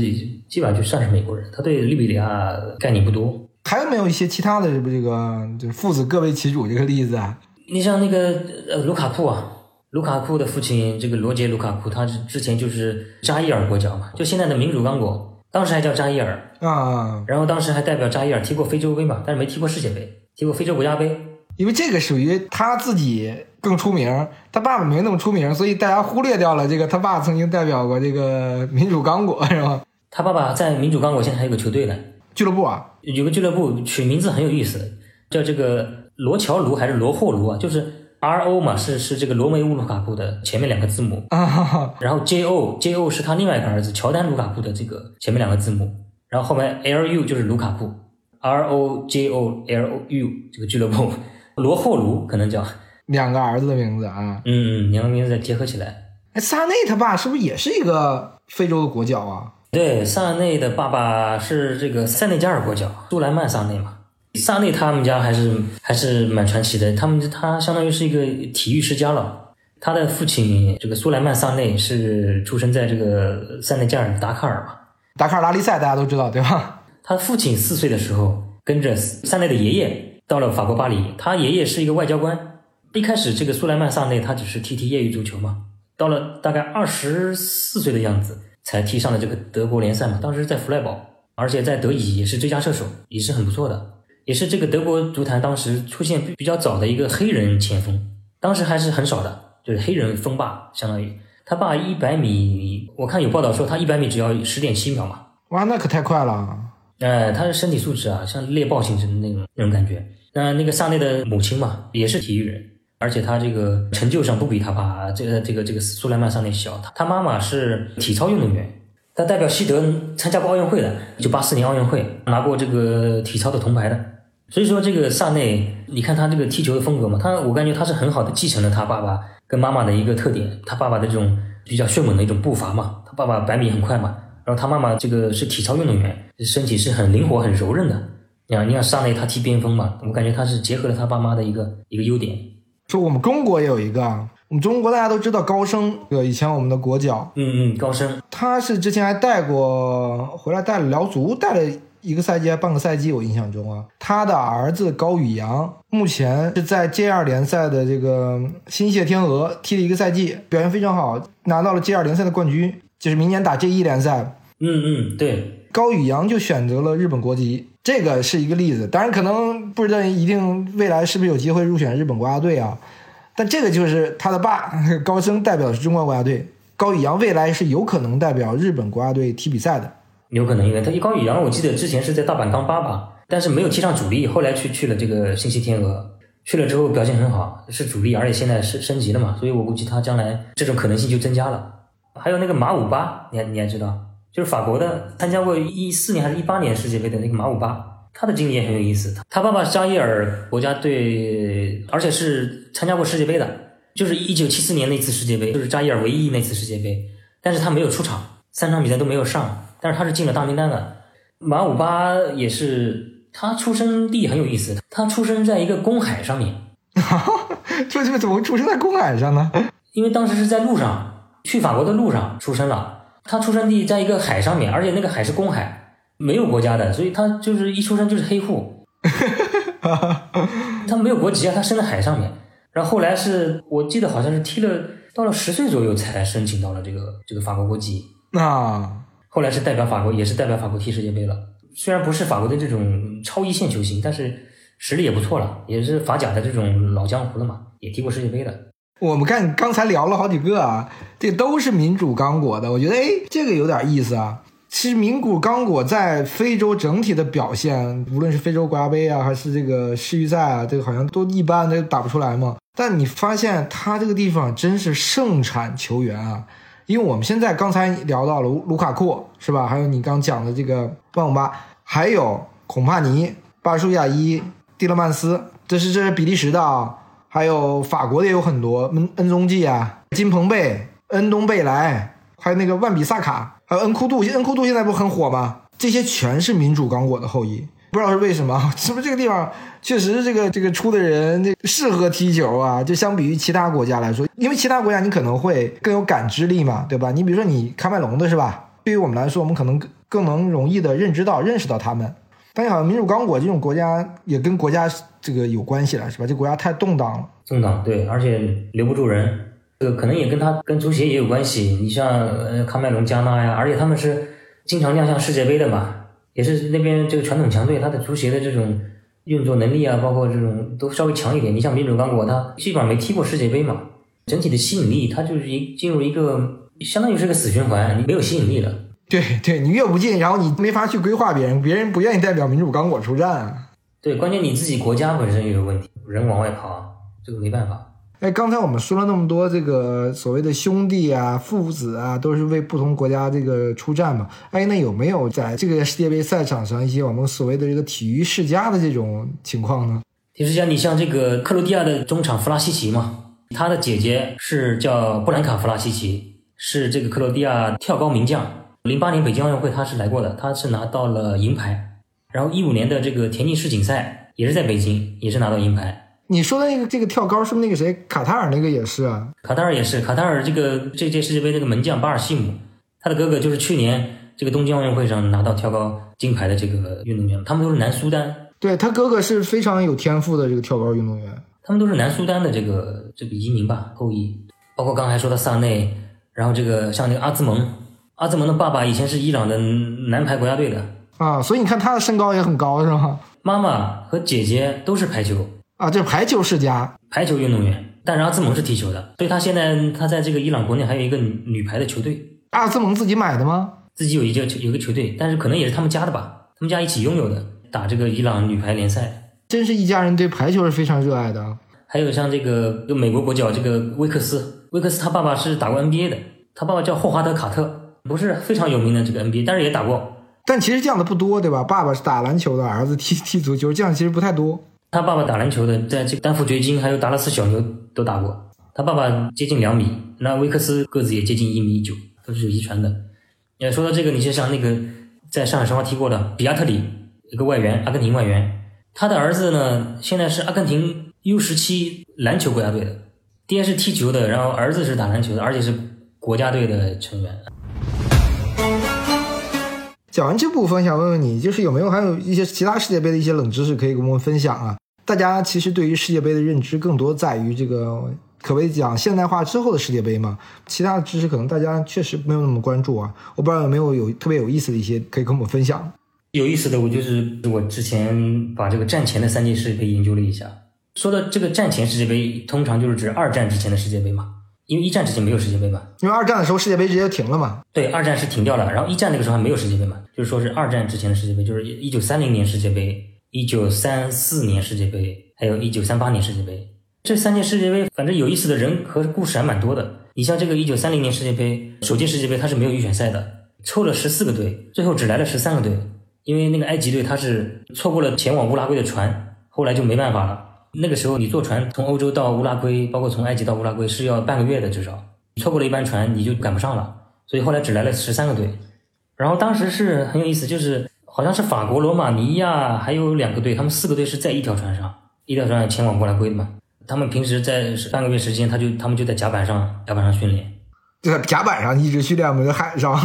Speaker 2: 基本上就算是美国人，他对利比里亚概念不多。
Speaker 1: 还有没有一些其他的这个就父子各为其主这个例子啊？
Speaker 2: 你像那个呃卢卡库啊，卢卡库的父亲这个罗杰卢卡库，他之前就是扎伊尔国脚嘛，就现在的民主刚果，当时还叫扎伊尔
Speaker 1: 啊。
Speaker 2: 然后当时还代表扎伊尔踢过非洲杯嘛，但是没踢过世界杯，踢过非洲国家杯。
Speaker 1: 因为这个属于他自己更出名，他爸爸没那么出名，所以大家忽略掉了这个他爸曾经代表过这个民主刚果，是吧？
Speaker 2: 他爸爸在民主刚果现在还有个球队呢，
Speaker 1: 俱乐部啊，
Speaker 2: 有个俱乐部取名字很有意思，叫这个罗乔卢还是罗霍卢啊？就是 R O 嘛，是是这个罗梅乌卢卡库的前面两个字母。啊，然后 J O J O 是他另外一个儿子乔丹卢卡库的这个前面两个字母，然后后面 L U 就是卢卡库，R O J O L U 这个俱乐部，(laughs) 罗霍卢可能叫。
Speaker 1: 两个儿子的名字啊，
Speaker 2: 嗯嗯，两个名字再结合起来。
Speaker 1: 哎，萨内他爸是不是也是一个非洲的国脚啊？
Speaker 2: 对，萨内的爸爸是这个塞内加尔国脚杜莱曼萨内嘛。萨内他们家还是还是蛮传奇的，他们他相当于是一个体育世家了。他的父亲这个苏莱曼萨内是出生在这个塞内加尔达喀尔嘛，
Speaker 1: 达喀尔拉力赛大家都知道对吧？
Speaker 2: 他父亲四岁的时候跟着萨内的爷爷到了法国巴黎，他爷爷是一个外交官。一开始这个苏莱曼萨内他只是踢踢业余足球嘛，到了大概二十四岁的样子。才踢上了这个德国联赛嘛，当时在弗赖堡，而且在德乙也是最佳射手，也是很不错的。也是这个德国足坛当时出现比较早的一个黑人前锋，当时还是很少的，就是黑人锋霸，相当于他爸一百米，我看有报道说他一百米只要十点七秒嘛。
Speaker 1: 哇，那可太快了！
Speaker 2: 哎，他的身体素质啊，像猎豹形成的那种那种感觉。那那个萨内的母亲嘛，也是体育人，而且他这个成就上不比他爸这个这个这个苏莱曼萨内小。他他妈妈是体操运动员，他代表西德参加过奥运会的，一九八四年奥运会拿过这个体操的铜牌的。所以说这个萨内，你看他这个踢球的风格嘛，他我感觉他是很好的继承了他爸爸跟妈妈的一个特点，他爸爸的这种比较迅猛的一种步伐嘛，他爸爸百米很快嘛，然后他妈妈这个是体操运动员，身体是很灵活很柔韧的。你看，你看萨内他踢边锋嘛，我感觉他是结合了他爸妈的一个一个优点。
Speaker 1: 说我们中国也有一个，我们中国大家都知道高升，对，以前我们的国脚，
Speaker 2: 嗯嗯，高升，
Speaker 1: 他是之前还带过回来带了辽足，带了。一个赛季还半个赛季，我印象中啊，他的儿子高宇阳目前是在 J 二联赛的这个新谢天鹅踢了一个赛季，表现非常好，拿到了 J 二联赛的冠军，就是明年打 J 一联赛。
Speaker 2: 嗯嗯，对，
Speaker 1: 高宇阳就选择了日本国籍，这个是一个例子。当然，可能不知道一定未来是不是有机会入选日本国家队啊，但这个就是他的爸高升代表的是中国国家队，高宇阳未来是有可能代表日本国家队踢比赛的。
Speaker 2: 有可能，因为他高宇阳，我记得之前是在大阪钢巴吧，但是没有踢上主力，后来去去了这个信息天鹅，去了之后表现很好，是主力，而且现在是升级了嘛，所以我估计他将来这种可能性就增加了。还有那个马五八，你还你还知道，就是法国的，参加过一四年还是一八年世界杯的那个马五八，他的经历也很有意思。他爸爸扎伊尔国家队，而且是参加过世界杯的，就是一九七四年那次世界杯，就是扎伊尔唯一那次世界杯，但是他没有出场，三场比赛都没有上。但是他是进了大名单的，马五八也是，他出生地很有意思，他出生在一个公海上面。(laughs)
Speaker 1: 这这怎么出生在公海上呢？
Speaker 2: 因为当时是在路上，去法国的路上出生了。他出生地在一个海上面，而且那个海是公海，没有国家的，所以他就是一出生就是黑户。他没有国籍啊，他生在海上面。然后后来是我记得好像是踢了到了十岁左右才申请到了这个这个法国国籍。
Speaker 1: 那。
Speaker 2: 后来是代表法国，也是代表法国踢世界杯了。虽然不是法国的这种超一线球星，但是实力也不错了，也是法甲的这种老江湖了嘛，也踢过世界杯的。
Speaker 1: 我们看刚才聊了好几个啊，这都是民主刚果的，我觉得哎，这个有点意思啊。其实民主刚果在非洲整体的表现，无论是非洲国家杯啊，还是这个世预赛啊，这个好像都一般，都打不出来嘛。但你发现他这个地方真是盛产球员啊。因为我们现在刚才聊到了卢卢卡库是吧？还有你刚讲的这个万姆巴，还有孔帕尼、巴舒亚伊、蒂勒曼斯，这是这是比利时的啊，还有法国的也有很多，恩恩宗济啊、金彭贝、恩东贝莱，还有那个万比萨卡，还有恩库杜，恩库杜现在不很火吗？这些全是民主刚果的后裔。不知道是为什么，(laughs) 是不是这个地方确实这个这个出的人这适合踢球啊？就相比于其他国家来说，因为其他国家你可能会更有感知力嘛，对吧？你比如说你喀麦隆的是吧？对于我们来说，我们可能更能容易的认知到、认识到他们。但好像民主刚果这种国家也跟国家这个有关系了，是吧？这国家太动荡了，
Speaker 2: 动荡对，而且留不住人，这个可能也跟他跟足协也有关系。你像呃喀麦隆、加纳呀，而且他们是经常亮相世界杯的嘛。也是那边这个传统强队，他的足协的这种运作能力啊，包括这种都稍微强一点。你像民主刚果，他基本上没踢过世界杯嘛，整体的吸引力，他就是一进入一个相当于是个死循环，你没有吸引力了。
Speaker 1: 对 (laughs) 对，你越不进，然后你没法去规划别人，别人不愿意代表民主刚果出战啊。
Speaker 2: 对，关键你自己国家本身也有问题，人往外跑，这个没办法。
Speaker 1: 哎，刚才我们说了那么多，这个所谓的兄弟啊、父子啊，都是为不同国家这个出战嘛。哎，那有没有在这个世界杯赛场上一些我们所谓的这个体育世家的这种情况呢？
Speaker 2: 体育世家，你像这个克罗地亚的中场弗拉西奇嘛，他的姐姐是叫布兰卡·弗拉西奇，是这个克罗地亚跳高名将。零八年北京奥运会他是来过的，他是拿到了银牌。然后一五年的这个田径世锦赛也是在北京，也是拿到银牌。
Speaker 1: 你说的那个这个跳高是不是那个谁卡塔尔那个也是啊？
Speaker 2: 卡塔尔也是，卡塔尔这个这届世界杯这个门将巴尔西姆，他的哥哥就是去年这个东京奥运会上拿到跳高金牌的这个运动员，他们都是南苏丹。
Speaker 1: 对他哥哥是非常有天赋的这个跳高运动员，
Speaker 2: 他们都是南苏丹的这个这个移民吧后裔，包括刚才说的萨内，然后这个像那个阿兹蒙，阿兹蒙的爸爸以前是伊朗的男排国家队的。
Speaker 1: 啊，所以你看他的身高也很高，是吗？
Speaker 2: 妈妈和姐姐都是排球
Speaker 1: 啊，这排球世家，
Speaker 2: 排球运动员。但是阿兹蒙是踢球的，所以他现在他在这个伊朗国内还有一个女排的球队。
Speaker 1: 阿兹蒙自己买的吗？
Speaker 2: 自己有一个有个球队，但是可能也是他们家的吧，他们家一起拥有的，打这个伊朗女排联赛。
Speaker 1: 真是一家人对排球是非常热爱的。
Speaker 2: 还有像这个美国国脚这个威克斯，威克斯他爸爸是打过 NBA 的，他爸爸叫霍华德卡特，不是非常有名的这个 NBA，但是也打过。
Speaker 1: 但其实这样的不多，对吧？爸爸是打篮球的，儿子踢踢足球，这样其实不太多。
Speaker 2: 他爸爸打篮球的，在这个丹佛掘金还有达拉斯小牛都打过。他爸爸接近两米，那威克斯个子也接近一米九，都是有遗传的。也说到这个，你就像那个在上海申花踢过的比亚特里，一个外援，阿根廷外援，他的儿子呢，现在是阿根廷 U 十七篮球国家队的，爹是踢球的，然后儿子是打篮球的，而且是国家队的成员。
Speaker 1: 讲完这部分，想问问你，就是有没有还有一些其他世界杯的一些冷知识可以跟我们分享啊？大家其实对于世界杯的认知更多在于这个，可谓讲现代化之后的世界杯嘛。其他的知识可能大家确实没有那么关注啊。我不知道有没有有特别有意思的一些可以跟我们分享。
Speaker 2: 有意思的，我就是我之前把这个战前的三届世界杯研究了一下。说的这个战前世界杯，通常就是指二战之前的世界杯嘛。因为一战之前没有世界杯嘛，
Speaker 1: 因为二战的时候世界杯直接停了嘛。
Speaker 2: 对，二战是停掉了，然后一战那个时候还没有世界杯嘛，就是说是二战之前的世界杯，就是一九三零年世界杯、一九三四年世界杯，还有一九三八年世界杯。这三届世界杯，反正有意思的人和故事还蛮多的。你像这个一九三零年世界杯，首届世界杯它是没有预选赛的，抽了十四个队，最后只来了十三个队，因为那个埃及队他是错过了前往乌拉圭的船，后来就没办法了。那个时候，你坐船从欧洲到乌拉圭，包括从埃及到乌拉圭是要半个月的，至少错过了一班船，你就赶不上了。所以后来只来了十三个队。然后当时是很有意思，就是好像是法国、罗马尼亚还有两个队，他们四个队是在一条船上，一条船上前往乌拉圭的嘛。他们平时在半个月时间，他就他们就在甲板上甲板上训练，
Speaker 1: 就在甲板上一直训练，没在海上。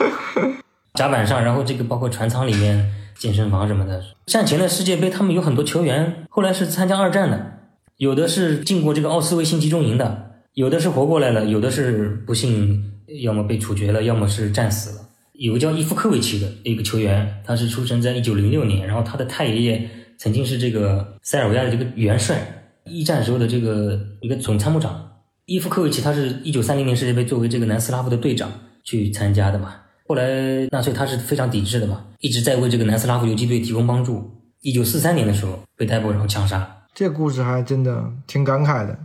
Speaker 1: (laughs)
Speaker 2: 甲板上，然后这个包括船舱里面。健身房什么的，战前的世界杯，他们有很多球员后来是参加二战的，有的是进过这个奥斯维辛集中营的，有的是活过来了，有的是不幸要么被处决了，要么是战死了。有个叫伊夫科维奇的一个球员，他是出生在一九零六年，然后他的太爷爷曾经是这个塞尔维亚的这个元帅，一战时候的这个一个总参谋长。伊夫科维奇他是一九三零年世界杯作为这个南斯拉夫的队长去参加的嘛。后来纳粹他是非常抵制的嘛，一直在为这个南斯拉夫游击队提供帮助。一九四三年的时候被逮捕然后枪杀，
Speaker 1: 这故事还真的挺感慨的。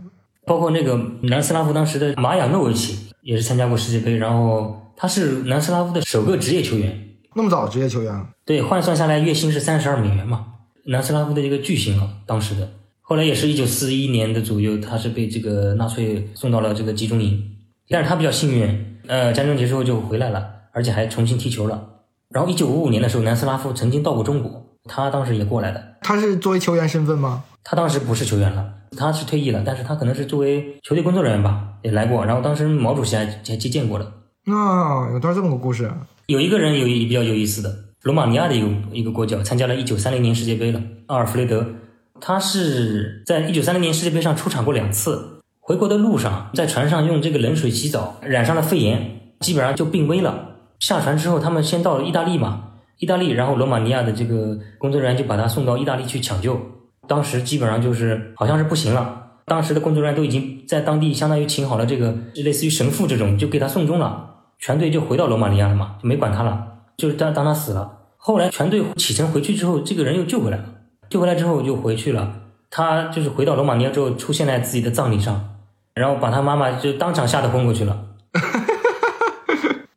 Speaker 2: 包括那个南斯拉夫当时的马雅诺维奇也是参加过世界杯，然后他是南斯拉夫的首个职业球员。
Speaker 1: 那么早职业球员？
Speaker 2: 对，换算下来月薪是三十二美元嘛，南斯拉夫的一个巨星啊，当时的。后来也是一九四一年的左右，他是被这个纳粹送到了这个集中营，但是他比较幸运，呃，战争结束后就回来了。而且还重新踢球了。然后，一九五五年的时候，南斯拉夫曾经到过中国，他当时也过来的。
Speaker 1: 他是作为球员身份吗？
Speaker 2: 他当时不是球员了，他是退役了，但是他可能是作为球队工作人员吧，也来过。然后当时毛主席还还接见过的。
Speaker 1: 啊，有段这么个故事。
Speaker 2: 有一个人有一比较有意思的，罗马尼亚的一个一个国脚，参加了一九三零年世界杯了。阿尔弗雷德，他是在一九三零年世界杯上出场过两次。回国的路上，在船上用这个冷水洗澡，染上了肺炎，基本上就病危了。下船之后，他们先到了意大利嘛，意大利，然后罗马尼亚的这个工作人员就把他送到意大利去抢救。当时基本上就是好像是不行了，当时的工作人员都已经在当地相当于请好了这个类似于神父这种，就给他送终了。全队就回到罗马尼亚了嘛，就没管他了，就是当当他死了。后来全队启程回去之后，这个人又救回来了，救回来之后就回去了。他就是回到罗马尼亚之后，出现在自己的葬礼上，然后把他妈妈就当场吓得昏过去了。(laughs)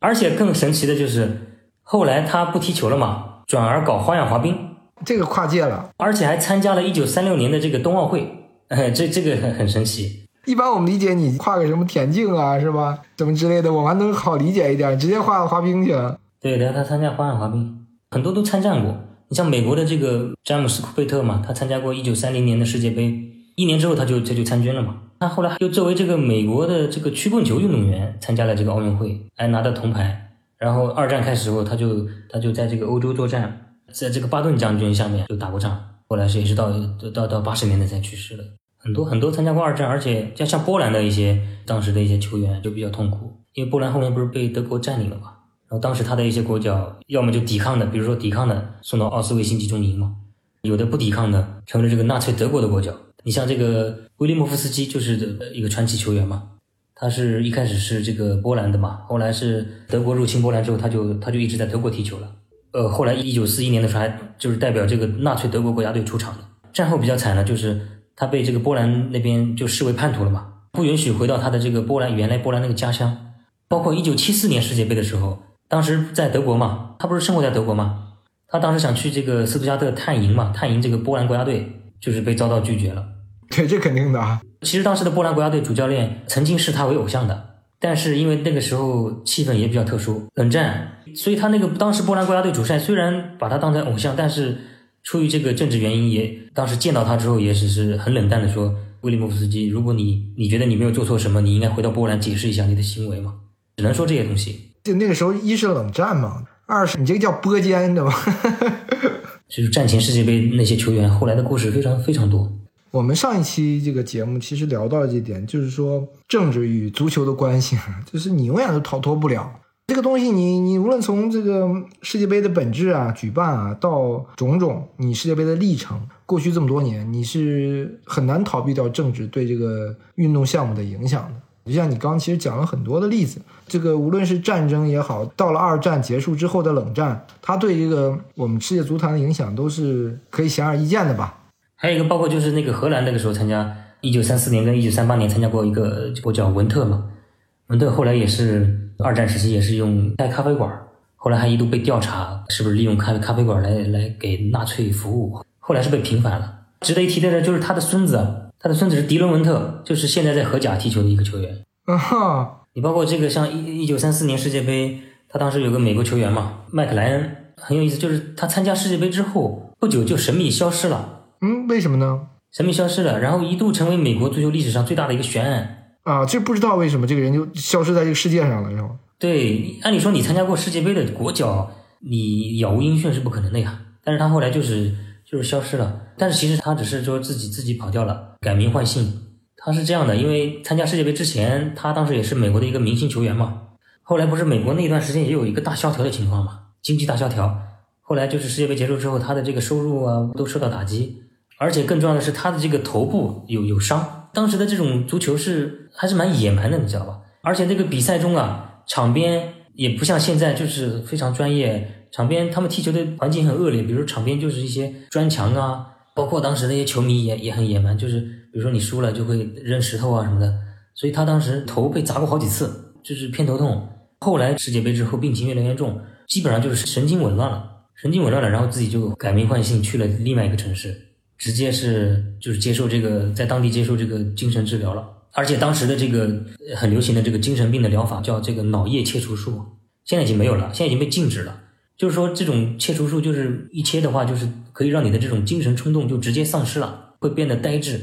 Speaker 2: 而且更神奇的就是，后来他不踢球了嘛，转而搞花样滑冰，
Speaker 1: 这个跨界了，
Speaker 2: 而且还参加了一九三六年的这个冬奥会，(laughs) 哎，这这个很很神奇。
Speaker 1: 一般我们理解你跨个什么田径啊，是吧？怎么之类的，我还能好理解一点，直接跨滑冰去了。
Speaker 2: 对的，他参加花样滑冰，很多都参战过。你像美国的这个詹姆斯库贝特嘛，他参加过一九三零年的世界杯，一年之后他就他就参军了嘛。他后来又作为这个美国的这个曲棍球运动员参加了这个奥运会，还拿到铜牌。然后二战开始后，他就他就在这个欧洲作战，在这个巴顿将军下面就打过仗。后来是也是到到到八十年代才去世的。很多很多参加过二战，而且像像波兰的一些当时的一些球员就比较痛苦，因为波兰后面不是被德国占领了嘛。然后当时他的一些国脚，要么就抵抗的，比如说抵抗的送到奥斯维辛集中营嘛，有的不抵抗的，成为了这个纳粹德国的国脚。你像这个威利莫夫斯基就是一个传奇球员嘛，他是一开始是这个波兰的嘛，后来是德国入侵波兰之后，他就他就一直在德国踢球了。呃，后来一九四一年的时候还就是代表这个纳粹德国国家队出场的。战后比较惨的就是他被这个波兰那边就视为叛徒了嘛，不允许回到他的这个波兰原来波兰那个家乡。包括一九七四年世界杯的时候。当时在德国嘛，他不是生活在德国嘛？他当时想去这个斯图加特探营嘛，探营这个波兰国家队，就是被遭到拒绝了。(laughs)
Speaker 1: 对，这肯定的啊。
Speaker 2: 其实当时的波兰国家队主教练曾经视他为偶像的，但是因为那个时候气氛也比较特殊，冷战，所以他那个当时波兰国家队主帅虽然把他当成偶像，但是出于这个政治原因，也当时见到他之后也只是很冷淡的说：“威利莫夫斯基，如果你你觉得你没有做错什么，你应该回到波兰解释一下你的行为嘛。”只能说这些东西。
Speaker 1: 就那个时候，一是冷战嘛，二是你这个叫播间，对吧？
Speaker 2: 就是战前世界杯那些球员后来的故事非常非常多。
Speaker 1: 我们上一期这个节目其实聊到了这点，就是说政治与足球的关系，就是你永远都逃脱不了这个东西。你你无论从这个世界杯的本质啊、举办啊，到种种你世界杯的历程，过去这么多年，你是很难逃避掉政治对这个运动项目的影响的。就像你刚其实讲了很多的例子，这个无论是战争也好，到了二战结束之后的冷战，它对这个我们世界足坛的影响都是可以显而易见的吧？
Speaker 2: 还有一个包括就是那个荷兰那个时候参加一九三四年跟一九三八年参加过一个我叫文特嘛，文特后来也是二战时期也是用开咖啡馆，后来还一度被调查是不是利用开咖啡馆来来给纳粹服务，后来是被平反了。值得一提的呢，就是他的孙子。他的孙子是迪伦文特，就是现在在荷甲踢球的一个球员。
Speaker 1: 啊哈！
Speaker 2: 你包括这个像一一九三四年世界杯，他当时有个美国球员嘛，麦克莱恩，很有意思，就是他参加世界杯之后不久就神秘消失了。
Speaker 1: 嗯，为什么呢？
Speaker 2: 神秘消失了，然后一度成为美国足球历史上最大的一个悬案。
Speaker 1: 啊，就不知道为什么这个人就消失在这个世界上了？
Speaker 2: 对，按理说你参加过世界杯的国脚，你杳无音讯是不可能的呀。但是他后来就是。就是消失了，但是其实他只是说自己自己跑掉了，改名换姓。他是这样的，因为参加世界杯之前，他当时也是美国的一个明星球员嘛。后来不是美国那段时间也有一个大萧条的情况嘛，经济大萧条。后来就是世界杯结束之后，他的这个收入啊都受到打击，而且更重要的是他的这个头部有有伤。当时的这种足球是还是蛮野蛮的，你知道吧？而且那个比赛中啊，场边也不像现在就是非常专业。场边他们踢球的环境很恶劣，比如场边就是一些砖墙啊，包括当时那些球迷也也很野蛮，就是比如说你输了就会扔石头啊什么的，所以他当时头被砸过好几次，就是偏头痛。后来世界杯之后病情越来越重，基本上就是神经紊乱了，神经紊乱了，然后自己就改名换姓去了另外一个城市，直接是就是接受这个在当地接受这个精神治疗了，而且当时的这个很流行的这个精神病的疗法叫这个脑叶切除术，现在已经没有了，现在已经被禁止了。就是说，这种切除术就是一切的话，就是可以让你的这种精神冲动就直接丧失了，会变得呆滞。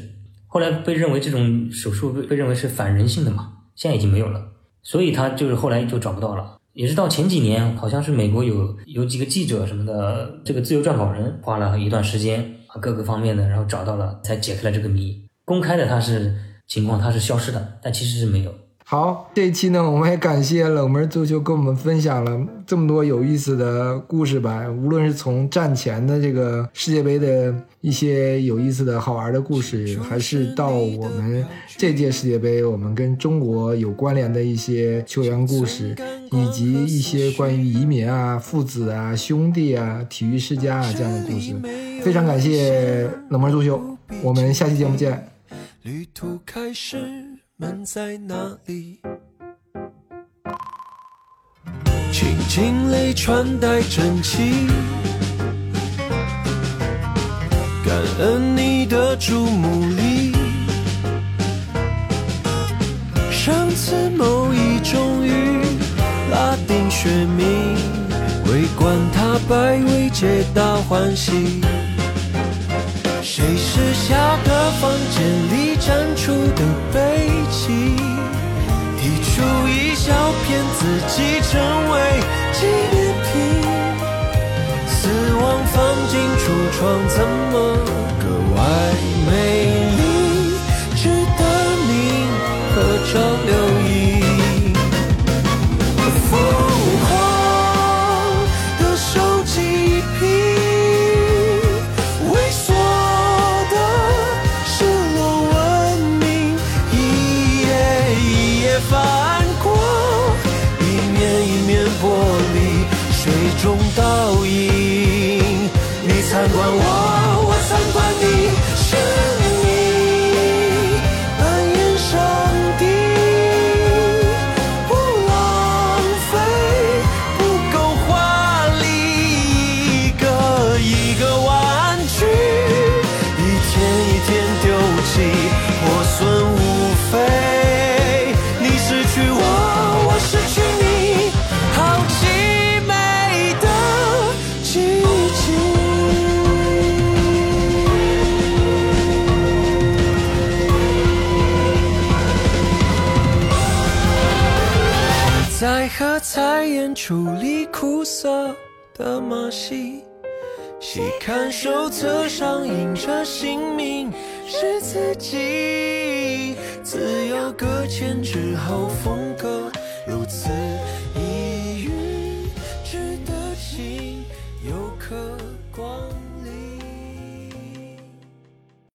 Speaker 2: 后来被认为这种手术被被认为是反人性的嘛，现在已经没有了，所以他就是后来就找不到了。也是到前几年，好像是美国有有几个记者什么的，这个自由撰稿人花了一段时间啊，各个方面的，然后找到了，才解开了这个谜。公开的他是情况，他是消失的，但其实是没有。
Speaker 1: 好，这一期呢，我们也感谢冷门足球跟我们分享了这么多有意思的故事吧。无论是从战前的这个世界杯的一些有意思的好玩的故事，还是到我们这届世界杯我们跟中国有关联的一些球员故事，以及一些关于移民啊、父子啊、兄弟啊、体育世家啊这样的故事，非常感谢冷门足球，我们下期节目见。旅途开始。门在哪里？轻轻泪传带真情，感恩你的注目礼。上次某一种雨，拉丁学名，围观他百味，皆大欢喜。谁是下个房间里展出的背景？提出一小片自己成为纪念品。死亡放进橱窗，怎么
Speaker 3: 的马戏细看手册上印着姓名是自己。自由搁浅之后风格